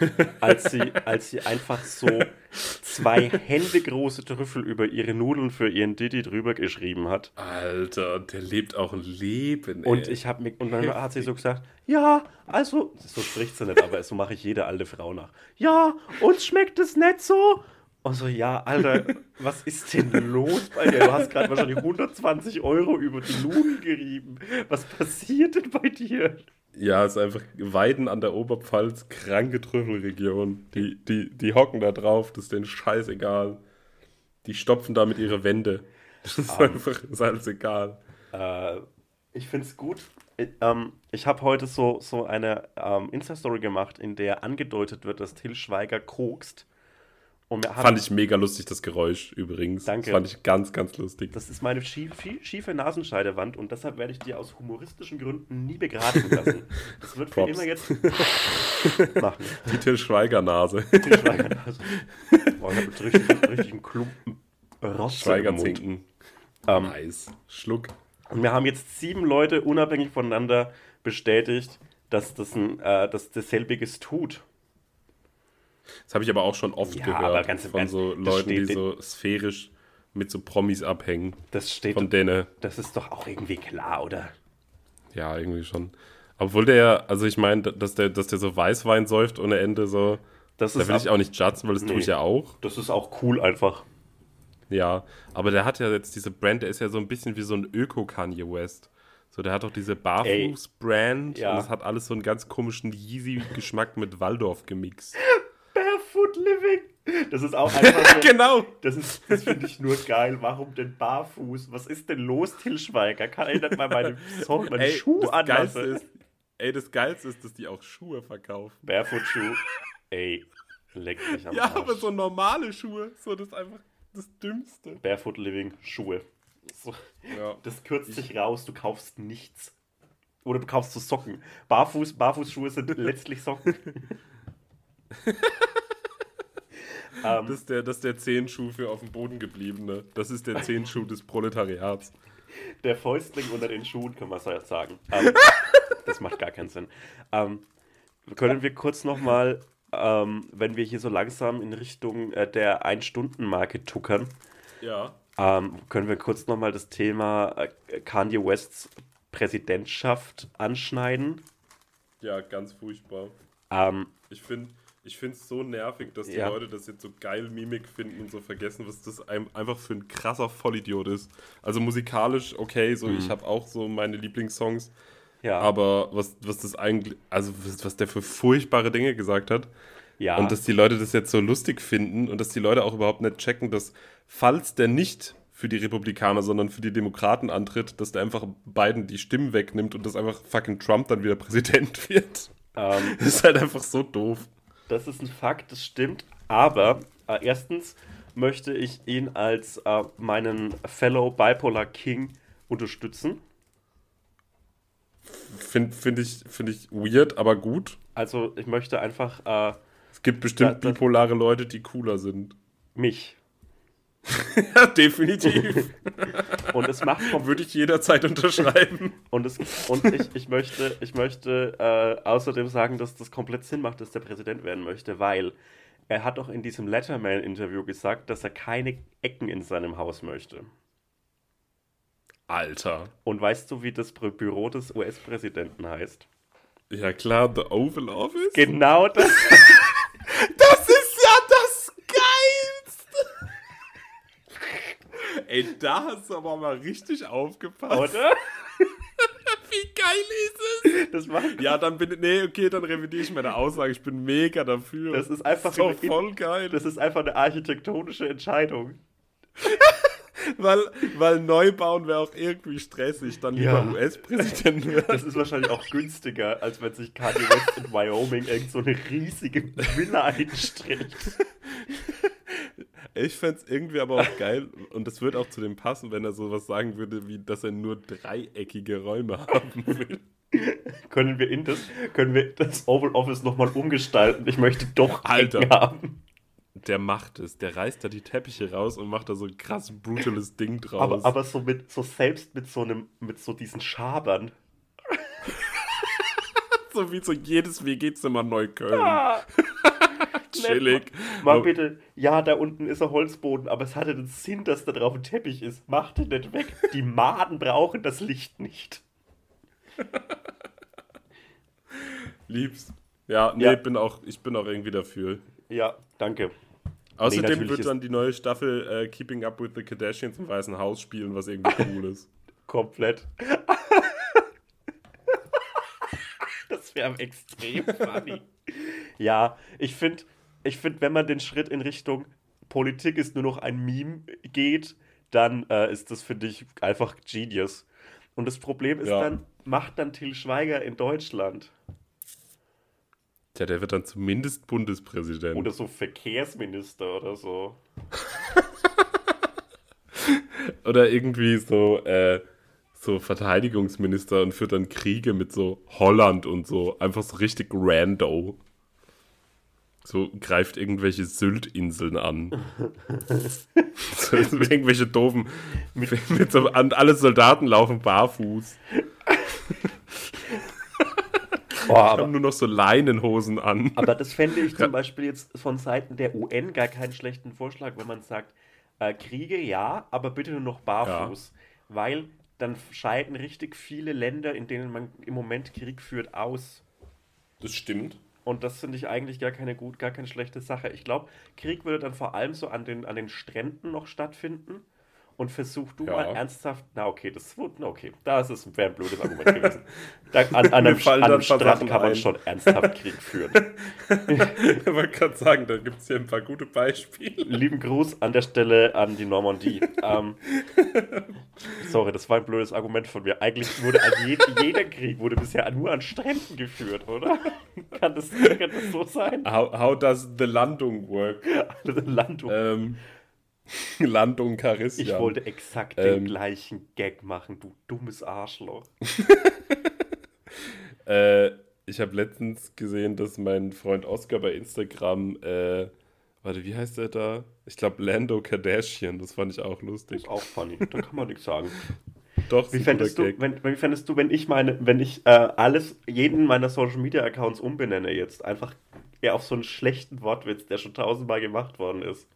als sie, als sie einfach so zwei Hände große Trüffel über ihre Nudeln für ihren Diddy drüber geschrieben hat. Alter, der lebt auch ein Leben. Ey. Und ich habe mir und dann hat sie so gesagt, ja, also so spricht sie nicht, aber so mache ich jede alte Frau nach. Ja, uns schmeckt es nicht so. Und so, ja, Alter, was ist denn los bei dir? Du hast gerade wahrscheinlich 120 Euro über die Nudeln gerieben. Was passiert denn bei dir? Ja, es ist einfach Weiden an der Oberpfalz, kranke Trüffelregion. Die, die, die hocken da drauf, das ist denen scheißegal. Die stopfen da mit ihre Wände. Das ist um, einfach ist alles egal. Äh, ich finde es gut. Ich, ähm, ich habe heute so, so eine ähm, Insta-Story gemacht, in der angedeutet wird, dass Till Schweiger kokst. Fand ich mega lustig, das Geräusch übrigens. Danke. Das fand ich ganz, ganz lustig. Das ist meine schief, schiefe Nasenscheidewand und deshalb werde ich die aus humoristischen Gründen nie begraben lassen. Das wird für immer jetzt machen. Die Till Schweiger-Nase. Till Schweiger-Nase. Boah, ich habe richtig, richtig einen Klumpen Rosse Schweiger-Zinken. Ähm, nice. Schluck. Und wir haben jetzt sieben Leute unabhängig voneinander bestätigt, dass das ein, äh, dass dasselbiges tut. Das habe ich aber auch schon oft ja, gehört ganz, von so Leuten, die so sphärisch mit so Promis abhängen. Das steht. Von denen. Das ist doch auch irgendwie klar, oder? Ja, irgendwie schon. Obwohl der, also ich meine, dass der, dass der so Weißwein säuft ohne Ende so. Das da will ich auch nicht judgen, weil das nee, tue ich ja auch. Das ist auch cool einfach. Ja, aber der hat ja jetzt diese Brand, der ist ja so ein bisschen wie so ein Öko-Kanye West. So, der hat doch diese Barfuß-Brand ja. und das hat alles so einen ganz komischen Yeezy-Geschmack mit Waldorf gemixt. Living. Das ist auch einfach so, genau. Das, ist, das finde ich nur geil. Warum denn barfuß? Was ist denn los, Til Schweiger? Kann ich nicht mal meine, Sorry, meine ey, Schuhe anlassen? Ist, ey, das Geilste ist, dass die auch Schuhe verkaufen. Barefoot-Schuhe. Ey, leck mich am Ja, Arsch. aber so normale Schuhe. So, das ist einfach das Dümmste. Barefoot Living Schuhe. So, ja. Das kürzt sich raus, du kaufst nichts. Oder du kaufst so Socken. Barfuß, Barfußschuhe sind letztlich Socken. Um, das, ist der, das ist der Zehenschuh für auf dem Boden gebliebene. Das ist der Zehenschuh des Proletariats. Der Fäustling unter den Schuhen, kann man sagen. Um, das macht gar keinen Sinn. Um, können wir kurz nochmal, wenn wir hier so langsam in Richtung äh, der Ein-Stunden-Marke tuckern, ja. können wir kurz nochmal das Thema äh, Kanye Wests Präsidentschaft anschneiden? Ja, ganz furchtbar. ich finde ich finde es so nervig, dass die Ja. Leute das jetzt so geil Mimik finden und so vergessen, was das einem einfach für ein krasser Vollidiot ist. Also musikalisch, okay, so ich habe auch so meine Lieblingssongs, Ja. aber was, was das eigentlich, also was, was der für furchtbare Dinge gesagt hat ja. und dass die Leute das jetzt so lustig finden und dass die Leute auch überhaupt nicht checken, dass falls der nicht für die Republikaner, sondern für die Demokraten antritt, dass der einfach beiden die Stimmen wegnimmt und dass einfach fucking Trump dann wieder Präsident wird. ähm, Das ist halt einfach so doof. Das ist ein Fakt, das stimmt. Aber äh, erstens möchte ich ihn als äh, meinen Fellow Bipolar King unterstützen. Finde find ich, find ich weird, aber gut. Also ich möchte einfach äh, Es gibt bestimmt Da- da- bipolare Leute, die cooler sind. mich. ja, definitiv. Und es macht vom Würde ich jederzeit unterschreiben. und, es, und ich, ich möchte, ich möchte äh, außerdem sagen, dass das komplett Sinn macht, dass der Präsident werden möchte, weil er hat doch in diesem Letterman-Interview gesagt, dass er keine Ecken in seinem Haus möchte. Alter. Und weißt du, wie das Bü- Büro des US-Präsidenten heißt? Ja klar, The Oval Office. Genau das. Das ist das Geilste. Ey, da hast du aber mal richtig aufgepasst. Oder? Wie geil ist es? Das macht Ja, dann bin ich. Nee, okay, dann revidiere ich meine Aussage. Ich bin mega dafür. Das ist einfach so in- voll geil. Das ist einfach eine architektonische Entscheidung. weil, weil Neubauen wäre auch irgendwie stressig, dann lieber Ja. US-Präsident werden. Das ist wahrscheinlich auch günstiger, als wenn sich Kanye West in Wyoming irgend so eine riesige Villa einstreckt. Ich fände es irgendwie aber auch geil und das würde auch zu dem passen, wenn er sowas sagen würde, wie dass er nur dreieckige Räume haben will. Können wir in das, können wir das Oval Office nochmal umgestalten? Ich möchte doch Alter. Ecken haben. der macht es. Der reißt da die Teppiche raus und macht da so ein krass brutales Ding draus. Aber, aber so mit, so selbst mit so einem, mit so diesen Schabern. so wie so jedes WG-Zimmer Neukölln. Ah, Chillig. Mal bitte, ja, da unten ist ein Holzboden, aber es hatte den Sinn, dass da drauf ein Teppich ist. Mach den nicht weg. Die Maden brauchen das Licht nicht. Lieb's. Ja, nee, Ja. Bin auch, ich bin auch irgendwie dafür. Ja, danke. Außerdem natürlich wird dann die neue Staffel äh, Keeping Up with the Kardashians im Weißen Haus spielen, was irgendwie cool ist. Komplett. das wäre extrem funny. Ja, ich finde, ich find, wenn man den Schritt in Richtung Politik ist nur noch ein Meme geht, dann äh, ist das, finde ich, einfach genius. Und das Problem ist Ja. dann, macht dann Till Schweiger in Deutschland Tja, der wird dann zumindest Bundespräsident. oder so Verkehrsminister oder so. Oder irgendwie so, äh, so Verteidigungsminister und führt dann Kriege mit so Holland und so. Einfach so richtig rando. So greift irgendwelche Sylt-Inseln an. so, irgendwelche doofen. Mit, mit so, alle Soldaten laufen barfuß. Boah, Haben nur noch so Leinenhosen an. Aber das fände ich zum Beispiel jetzt von Seiten der UN gar keinen schlechten Vorschlag, wenn man sagt, äh, Kriege ja, aber bitte nur noch barfuß. Weil dann scheiden richtig viele Länder, in denen man im Moment Krieg führt, aus. Das stimmt. Und das finde ich eigentlich gar keine gut, gar keine schlechte Sache. Ich glaube, Krieg würde dann vor allem so an den, an den Stränden noch stattfinden. Und versuch du Ja. mal ernsthaft, na okay, das wurde, na okay, das ist wäre ein blödes Argument gewesen. Da, an, an einem, an einem Strand kann man ein. schon ernsthaft Krieg führen. Ich wollte gerade sagen, da gibt es hier ein paar gute Beispiele. Lieben Gruß an der Stelle an die Normandie. ähm, sorry, das war ein blödes Argument von mir. Eigentlich wurde an je, jeder Krieg wurde bisher nur an Stränden geführt, oder? kann, das, kann das so sein? How, how does the Landung work? Landung. Ähm, Landung Charisma. ich wollte exakt den ähm, gleichen Gag machen, du dummes Arschloch. Äh, ich habe letztens gesehen, dass mein Freund Oscar bei Instagram, äh, warte, wie heißt der da? Ich glaube Lando Kardashian, das fand ich auch lustig. Ist auch funny, da kann man nichts sagen. Doch, Wie fändest, du, wenn, wie fändest du, wenn ich meine, wenn ich äh, alles, jeden meiner Social Media Accounts umbenenne jetzt, einfach eher auf so einen schlechten Wortwitz, der schon tausendmal gemacht worden ist?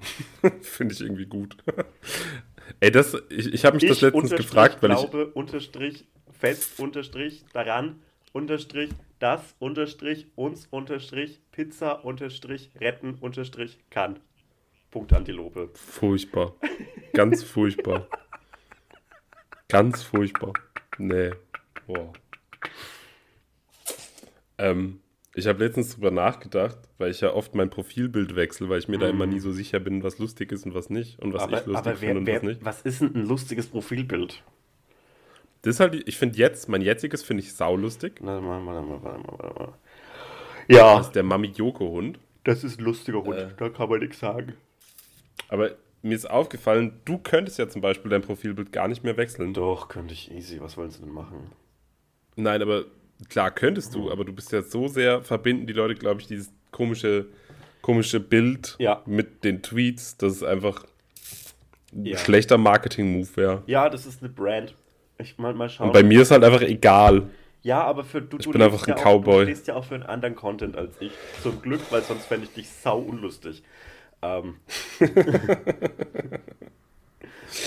Finde ich irgendwie gut. Ey, das, ich, ich habe mich das ich letztens unterstrich gefragt, weil ich. glaube, unterstrich, fest, unterstrich, daran, unterstrich, das, unterstrich, uns, unterstrich, Pizza, unterstrich, retten, unterstrich, kann. Punkt Antilope. Furchtbar. Ganz furchtbar. Ganz furchtbar. Nee. Boah. Ähm, ich habe letztens drüber nachgedacht, weil ich ja oft mein Profilbild wechsle, weil ich mir da immer nie so sicher bin, was lustig ist und was nicht und was aber ich lustig finde und wer, was nicht. was ist denn ein lustiges Profilbild? Das ist halt, ich finde jetzt, mein jetziges finde ich saulustig. Warte mal, warte mal, warte mal, warte mal. Ja, Das ist der Mami Joko Hund. das ist ein lustiger Hund, Äh. da kann man nichts sagen. Aber mir ist aufgefallen, du könntest ja zum Beispiel dein Profilbild gar nicht mehr wechseln. Doch, könnte ich easy, was wollen sie denn machen? Nein, aber klar könntest du, aber du bist ja so sehr, verbinden die Leute, glaube ich, dieses komische, komische Bild Ja. mit den Tweets, dass es einfach ein Ja. schlechter Marketing-Move wäre. Ja, das ist eine Brand. Ich mal, mal schauen. Und bei mir ist halt einfach egal. Ja, aber für du, du bin einfach ja ein auch, Cowboy. Du stehst ja auch für einen anderen Content als ich. Zum Glück, weil sonst fände ich dich sau unlustig. Ähm.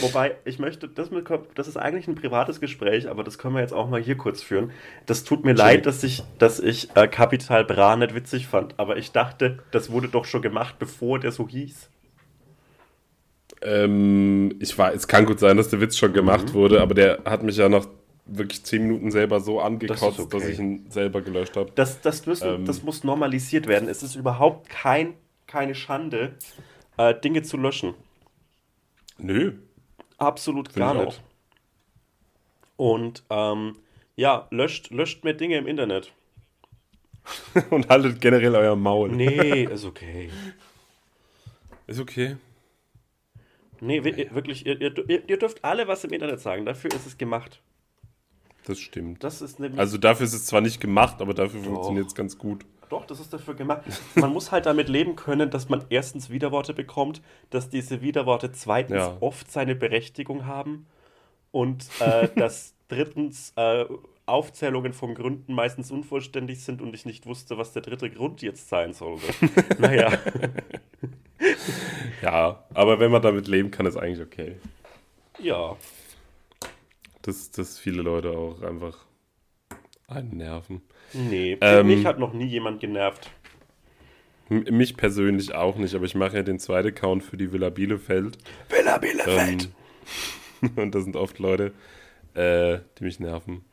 Wobei, ich möchte, das, mit, das ist eigentlich ein privates Gespräch, aber das können wir jetzt auch mal hier kurz führen. Das tut mir leid, dass ich, dass ich äh, Capital Bra nicht witzig fand, aber ich dachte, das wurde doch schon gemacht, bevor der so hieß. Ähm, ich war, es kann gut sein, dass der Witz schon gemacht Mhm. wurde, aber der hat mich ja nach wirklich zehn Minuten selber so angekotzt, okay. dass ich ihn selber gelöscht habe. Das, das, müssen, Ähm. das muss normalisiert werden. Es ist überhaupt kein, keine Schande, äh, Dinge zu löschen. Nö. Absolut Find gar ich nicht. Und ähm, ja, löscht, löscht mehr Dinge im Internet. Und haltet generell euer Maul. Nee, ist okay. Ist okay. Nee, wir- wirklich, ihr, ihr, ihr dürft alle was im Internet sagen. Dafür ist es gemacht. Das stimmt. Das ist nämlich. Also dafür ist es zwar nicht gemacht, aber dafür funktioniert es ganz gut. Doch, das ist dafür gemacht. Man muss halt damit leben können, dass man erstens Widerworte bekommt, dass diese Widerworte zweitens Ja. oft seine Berechtigung haben und äh, dass drittens äh, Aufzählungen von Gründen meistens unvollständig sind und ich nicht wusste, was der dritte Grund jetzt sein sollte. naja, Ja, aber wenn man damit leben kann, ist eigentlich okay. ja. Dass, dass viele Leute auch einfach einen nerven. Nee, Ähm, mich hat noch nie jemand genervt. Mich persönlich auch nicht, aber ich mache ja den zweiten Account für die Villa Bielefeld. Villa Bielefeld. Ähm, und das sind oft Leute, äh, die mich nerven.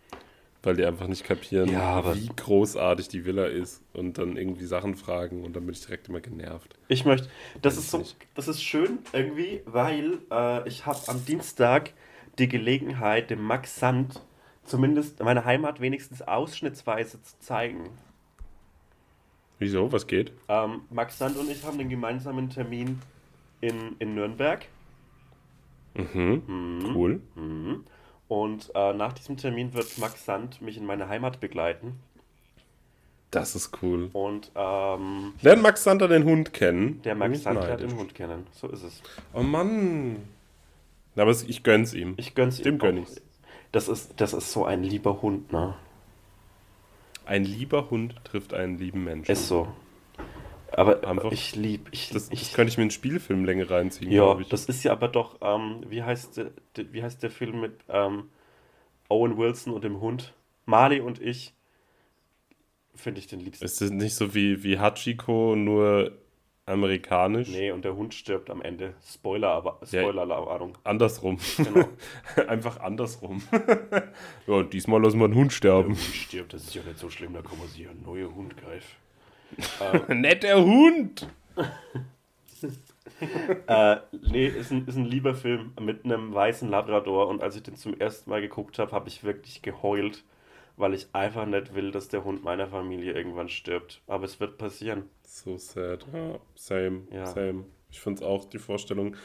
Weil die einfach nicht kapieren, Ja, wie großartig die Villa ist und dann irgendwie Sachen fragen und dann bin ich direkt immer genervt. Ich möchte, das Weiß ist so, nicht. das ist schön irgendwie, weil äh, ich habe am Dienstag die Gelegenheit, dem Max Sand zumindest meine Heimat wenigstens ausschnittsweise zu zeigen. Wieso? Was geht? Ähm, Max Sand und ich haben den gemeinsamen Termin in, in Nürnberg. Mhm. Cool. Mhm. Und äh, nach diesem Termin wird Max Sand mich in meine Heimat begleiten. Das ist cool. Und ähm, Lernt Max Sander den Hund kennen? der Max ich Sand lernt den Hund kennen. So ist es. Oh Mann. Aber ich gönn's ihm. Ich gönn's Dem ihm gönn auch. ich's. Das ist, das ist so ein lieber Hund, ne? Ein lieber Hund trifft einen lieben Menschen. Ist so. Aber Einfach- ich lieb, ich, Das, ich das könnte ich mir in Spielfilmlänge reinziehen, ja, das ist ja aber doch, ähm, wie heißt der, der- wie heißt der Film mit ähm, Owen Wilson und dem Hund? Marley und ich finde ich den liebsten. Ist das nicht so wie, wie Hachiko, nur amerikanisch? Nee, und der Hund stirbt am Ende. Spoiler, aber Spoiler-Ahnung. Andersrum. Genau. Einfach andersrum. ja, diesmal lassen wir einen Hund Der sterben. Hund stirbt, das ist ja nicht so schlimm, da kommen sie ja neue Hund greif. Nett der Hund! Äh, nee, ist ein, ist ein lieber Film mit einem weißen Labrador und als ich den zum ersten Mal geguckt habe, habe ich wirklich geheult, weil ich einfach nicht will, dass der Hund meiner Familie irgendwann stirbt. Aber es wird passieren. So sad. Ja, same, Ja. same. Ich finde es auch die Vorstellung.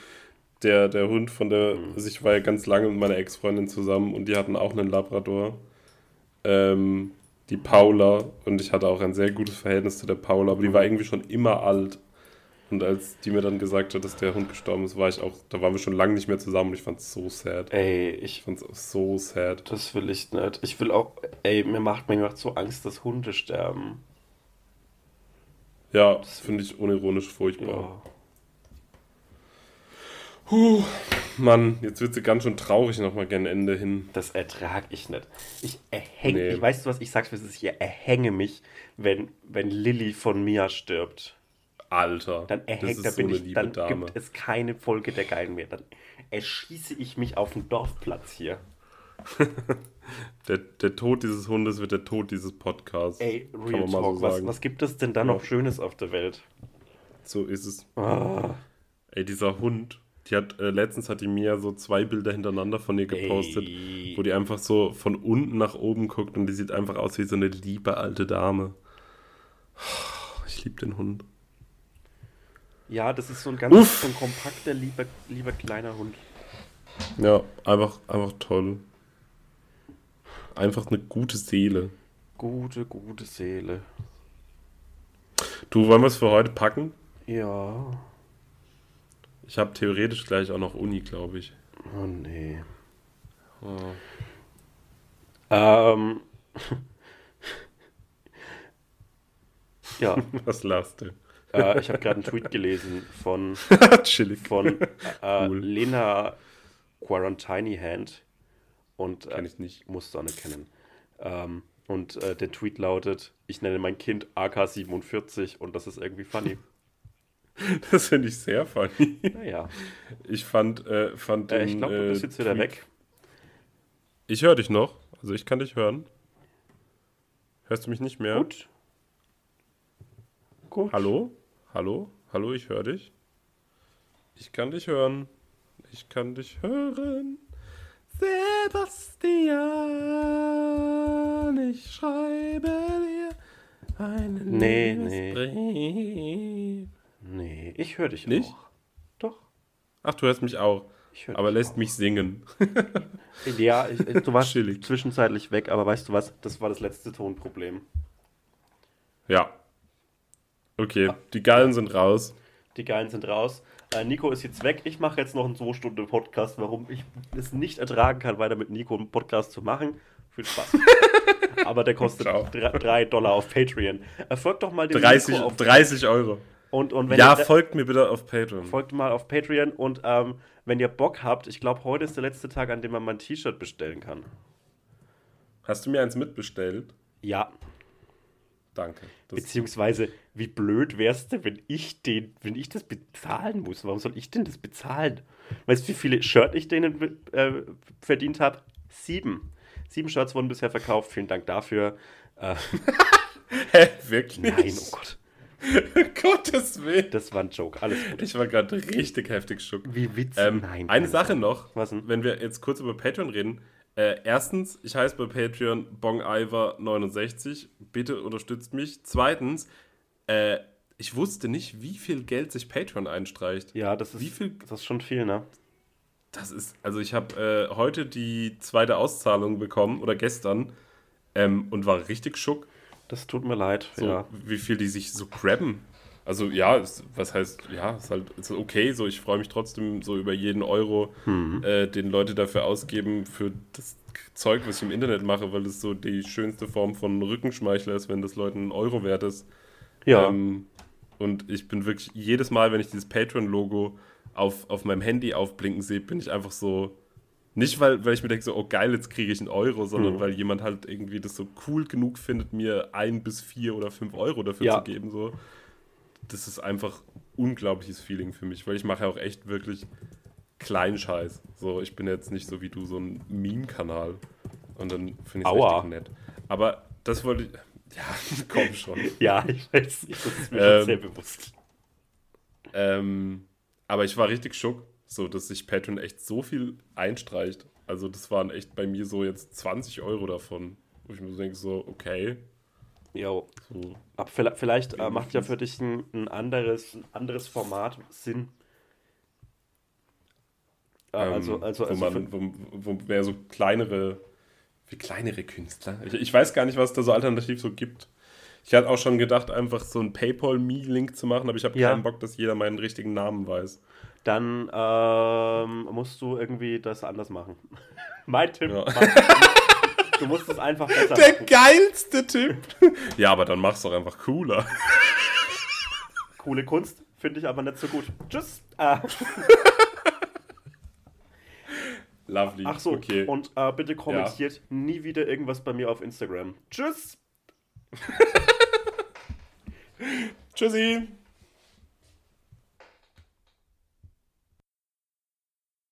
Der, der Hund von der, Mhm. also ich war ja ganz lange mit meiner Ex-Freundin zusammen und die hatten auch einen Labrador. Ähm, die Paula und ich hatte auch ein sehr gutes Verhältnis zu der Paula, aber die war irgendwie schon immer alt. Und als die mir dann gesagt hat, dass der Hund gestorben ist, war ich auch, da waren wir schon lange nicht mehr zusammen und ich fand es so sad. Ey, Ich ich, fand es so sad. das will ich nicht. Ich will auch, ey, mir macht, mir macht so Angst, dass Hunde sterben. Ja, das finde ich unironisch furchtbar. Ja. Puh, Mann, jetzt wird sie ganz schön traurig nochmal gern Ende hin. Das ertrag ich nicht. Ich erhänge, Nee. ich weiß, was ich sag's, ist, ich erhänge mich, wenn, wenn Lilly von Mia stirbt. Alter, Dann erhängt, da so bin eine ich, dann Dame. gibt es keine Folge der Geilen mehr. Dann erschieße ich mich auf dem Dorfplatz hier. Der, der Tod dieses Hundes wird der Tod dieses Podcasts. Ey, Real Talk, so was, sagen. was gibt es denn da noch Schönes auf der Welt? So ist es. Ah, Ey, dieser Hund, die hat, äh, letztens hat die Mia so zwei Bilder hintereinander von ihr gepostet, Ey. wo die einfach so von unten nach oben guckt und die sieht einfach aus wie so eine liebe alte Dame. Ich liebe den Hund. Ja, das ist so ein ganz Uff. so ein kompakter, lieber, lieber kleiner Hund. Ja, einfach, einfach toll. Einfach eine gute Seele. Gute, gute Seele. Du, wollen wir es für heute packen? Ja. Ich habe theoretisch gleich auch noch Uni, glaube ich. Oh nee. Oh. Ähm. ja, Was lachst du? Äh, ich habe gerade einen Tweet gelesen von, von äh, Cool. Lena Quarantini Hand und äh, ich nicht. musst du auch nicht kennen. Ähm, und äh, der Tweet lautet: Ich nenne mein Kind AK47 und das ist irgendwie funny. Das finde ich sehr funny. Naja, Ich fand, äh, fand äh, den, ich glaube, du bist äh, jetzt wieder Tweet- weg. Ich höre dich noch. Also ich kann dich hören. Hörst du mich nicht mehr? Gut. Gut. Hallo? Hallo? Hallo, ich höre dich. Ich kann dich hören. Ich kann dich hören. Sebastian, ich schreibe dir einen Nee, nee. Liebesbrief. Nee, ich höre dich Nicht? auch. Doch. Ach, du hörst mich auch. Aber lässt mich singen. Ja, ich, ich- du warst Chillig. zwischenzeitlich weg, aber weißt du was? Das war das letzte Tonproblem. Ja, Okay, die Geilen sind raus. Die Geilen sind raus. Äh, Nico ist jetzt weg. Ich mache jetzt noch einen 2-Stunden-Podcast, warum ich es nicht ertragen kann, weiter mit Nico einen Podcast zu machen. Viel Spaß. Aber der kostet Ciao. 3 Dollar auf Patreon. Erfolgt doch mal dem 30, Nico auf 30 Euro. und, und wenn Ja, ihr, folgt mir bitte auf Patreon. folgt mal auf Patreon und ähm, wenn ihr Bock habt, ich glaube, heute ist der letzte Tag, an dem man mein T-Shirt bestellen kann. Hast du mir eins mitbestellt? Ja, Danke. Beziehungsweise, wie blöd wär's denn, wenn ich den, wenn ich das bezahlen muss? Warum soll ich denn das bezahlen? Weißt du, wie viele Shirt ich denen äh, verdient habe? Sieben. Sieben Shirts wurden bisher verkauft. Vielen Dank dafür. Äh, hä, wirklich? nein, oh Gott. Gottes Willen. Das war ein Joke. Alles gut. Ich war gerade richtig heftig schock. Wie witzig. Ähm, nein. eine Sache noch, Was denn? wenn wir jetzt kurz über Patreon reden. Äh, erstens, ich heiße bei Patreon BongIver69. Bitte unterstützt mich. Zweitens, äh, ich wusste nicht, wie viel Geld sich Patreon einstreicht. Ja, das ist, Wie viel- das ist schon viel, ne? Das ist, also ich habe äh, heute die zweite Auszahlung bekommen oder gestern ähm, und war richtig schock, Das tut mir leid. so, Ja. wie viel die sich so grabben. Also ja, ist, was heißt, ja, ist halt ist okay, so ich freue mich trotzdem so über jeden Euro, Mhm. äh, den Leute dafür ausgeben für das Zeug, was ich im Internet mache, weil das so die schönste Form von Rückenschmeichler ist, wenn das Leuten einen Euro wert ist. Ja. Ähm, und ich bin wirklich jedes Mal, wenn ich dieses Patreon-Logo auf, auf meinem Handy aufblinken sehe, bin ich einfach so. Nicht, weil, weil ich mir denke, so, oh geil, jetzt kriege ich einen Euro, sondern Mhm. weil jemand halt irgendwie das so cool genug findet, mir ein bis vier oder fünf Euro dafür Ja. zu geben. So. Das ist einfach unglaubliches Feeling für mich, weil ich mache ja auch echt wirklich Kleinscheiß. So, ich bin jetzt nicht so wie du, so ein Meme-Kanal. Und dann finde ich es richtig nett. Aber das wollte ich. Ja, komm schon. ja, ich weiß nicht. Das ist mir Ähm, schon sehr bewusst. Ähm, aber ich war richtig schock, so dass sich Patreon echt so viel einstreicht. Also das waren echt bei mir so jetzt 20 Euro davon. Wo ich mir so denke, so, okay. Jo. Aber vielleicht, äh, macht ja für dich ein, ein, anderes, ein anderes Format Sinn. Äh, also, ähm, also, wo, also für, man, wo, wo mehr so kleinere, wie kleinere Künstler. Ich, ich weiß gar nicht, was da so alternativ so gibt. Ich hatte auch schon gedacht, einfach so einen PayPal-Me-Link zu machen, aber ich habe Ja. keinen Bock, dass jeder meinen richtigen Namen weiß. dann ähm, musst du irgendwie das anders machen. mein Tipp, Ja. mach- du musst es einfach besser Der machen. geilste Tipp! ja, aber dann mach's doch einfach cooler. Coole Kunst, finde ich aber nicht so gut. Tschüss. Äh, Lovely. ach so, okay. und äh, bitte kommentiert nie wieder irgendwas bei mir auf Instagram. Tschüss. Tschüssi!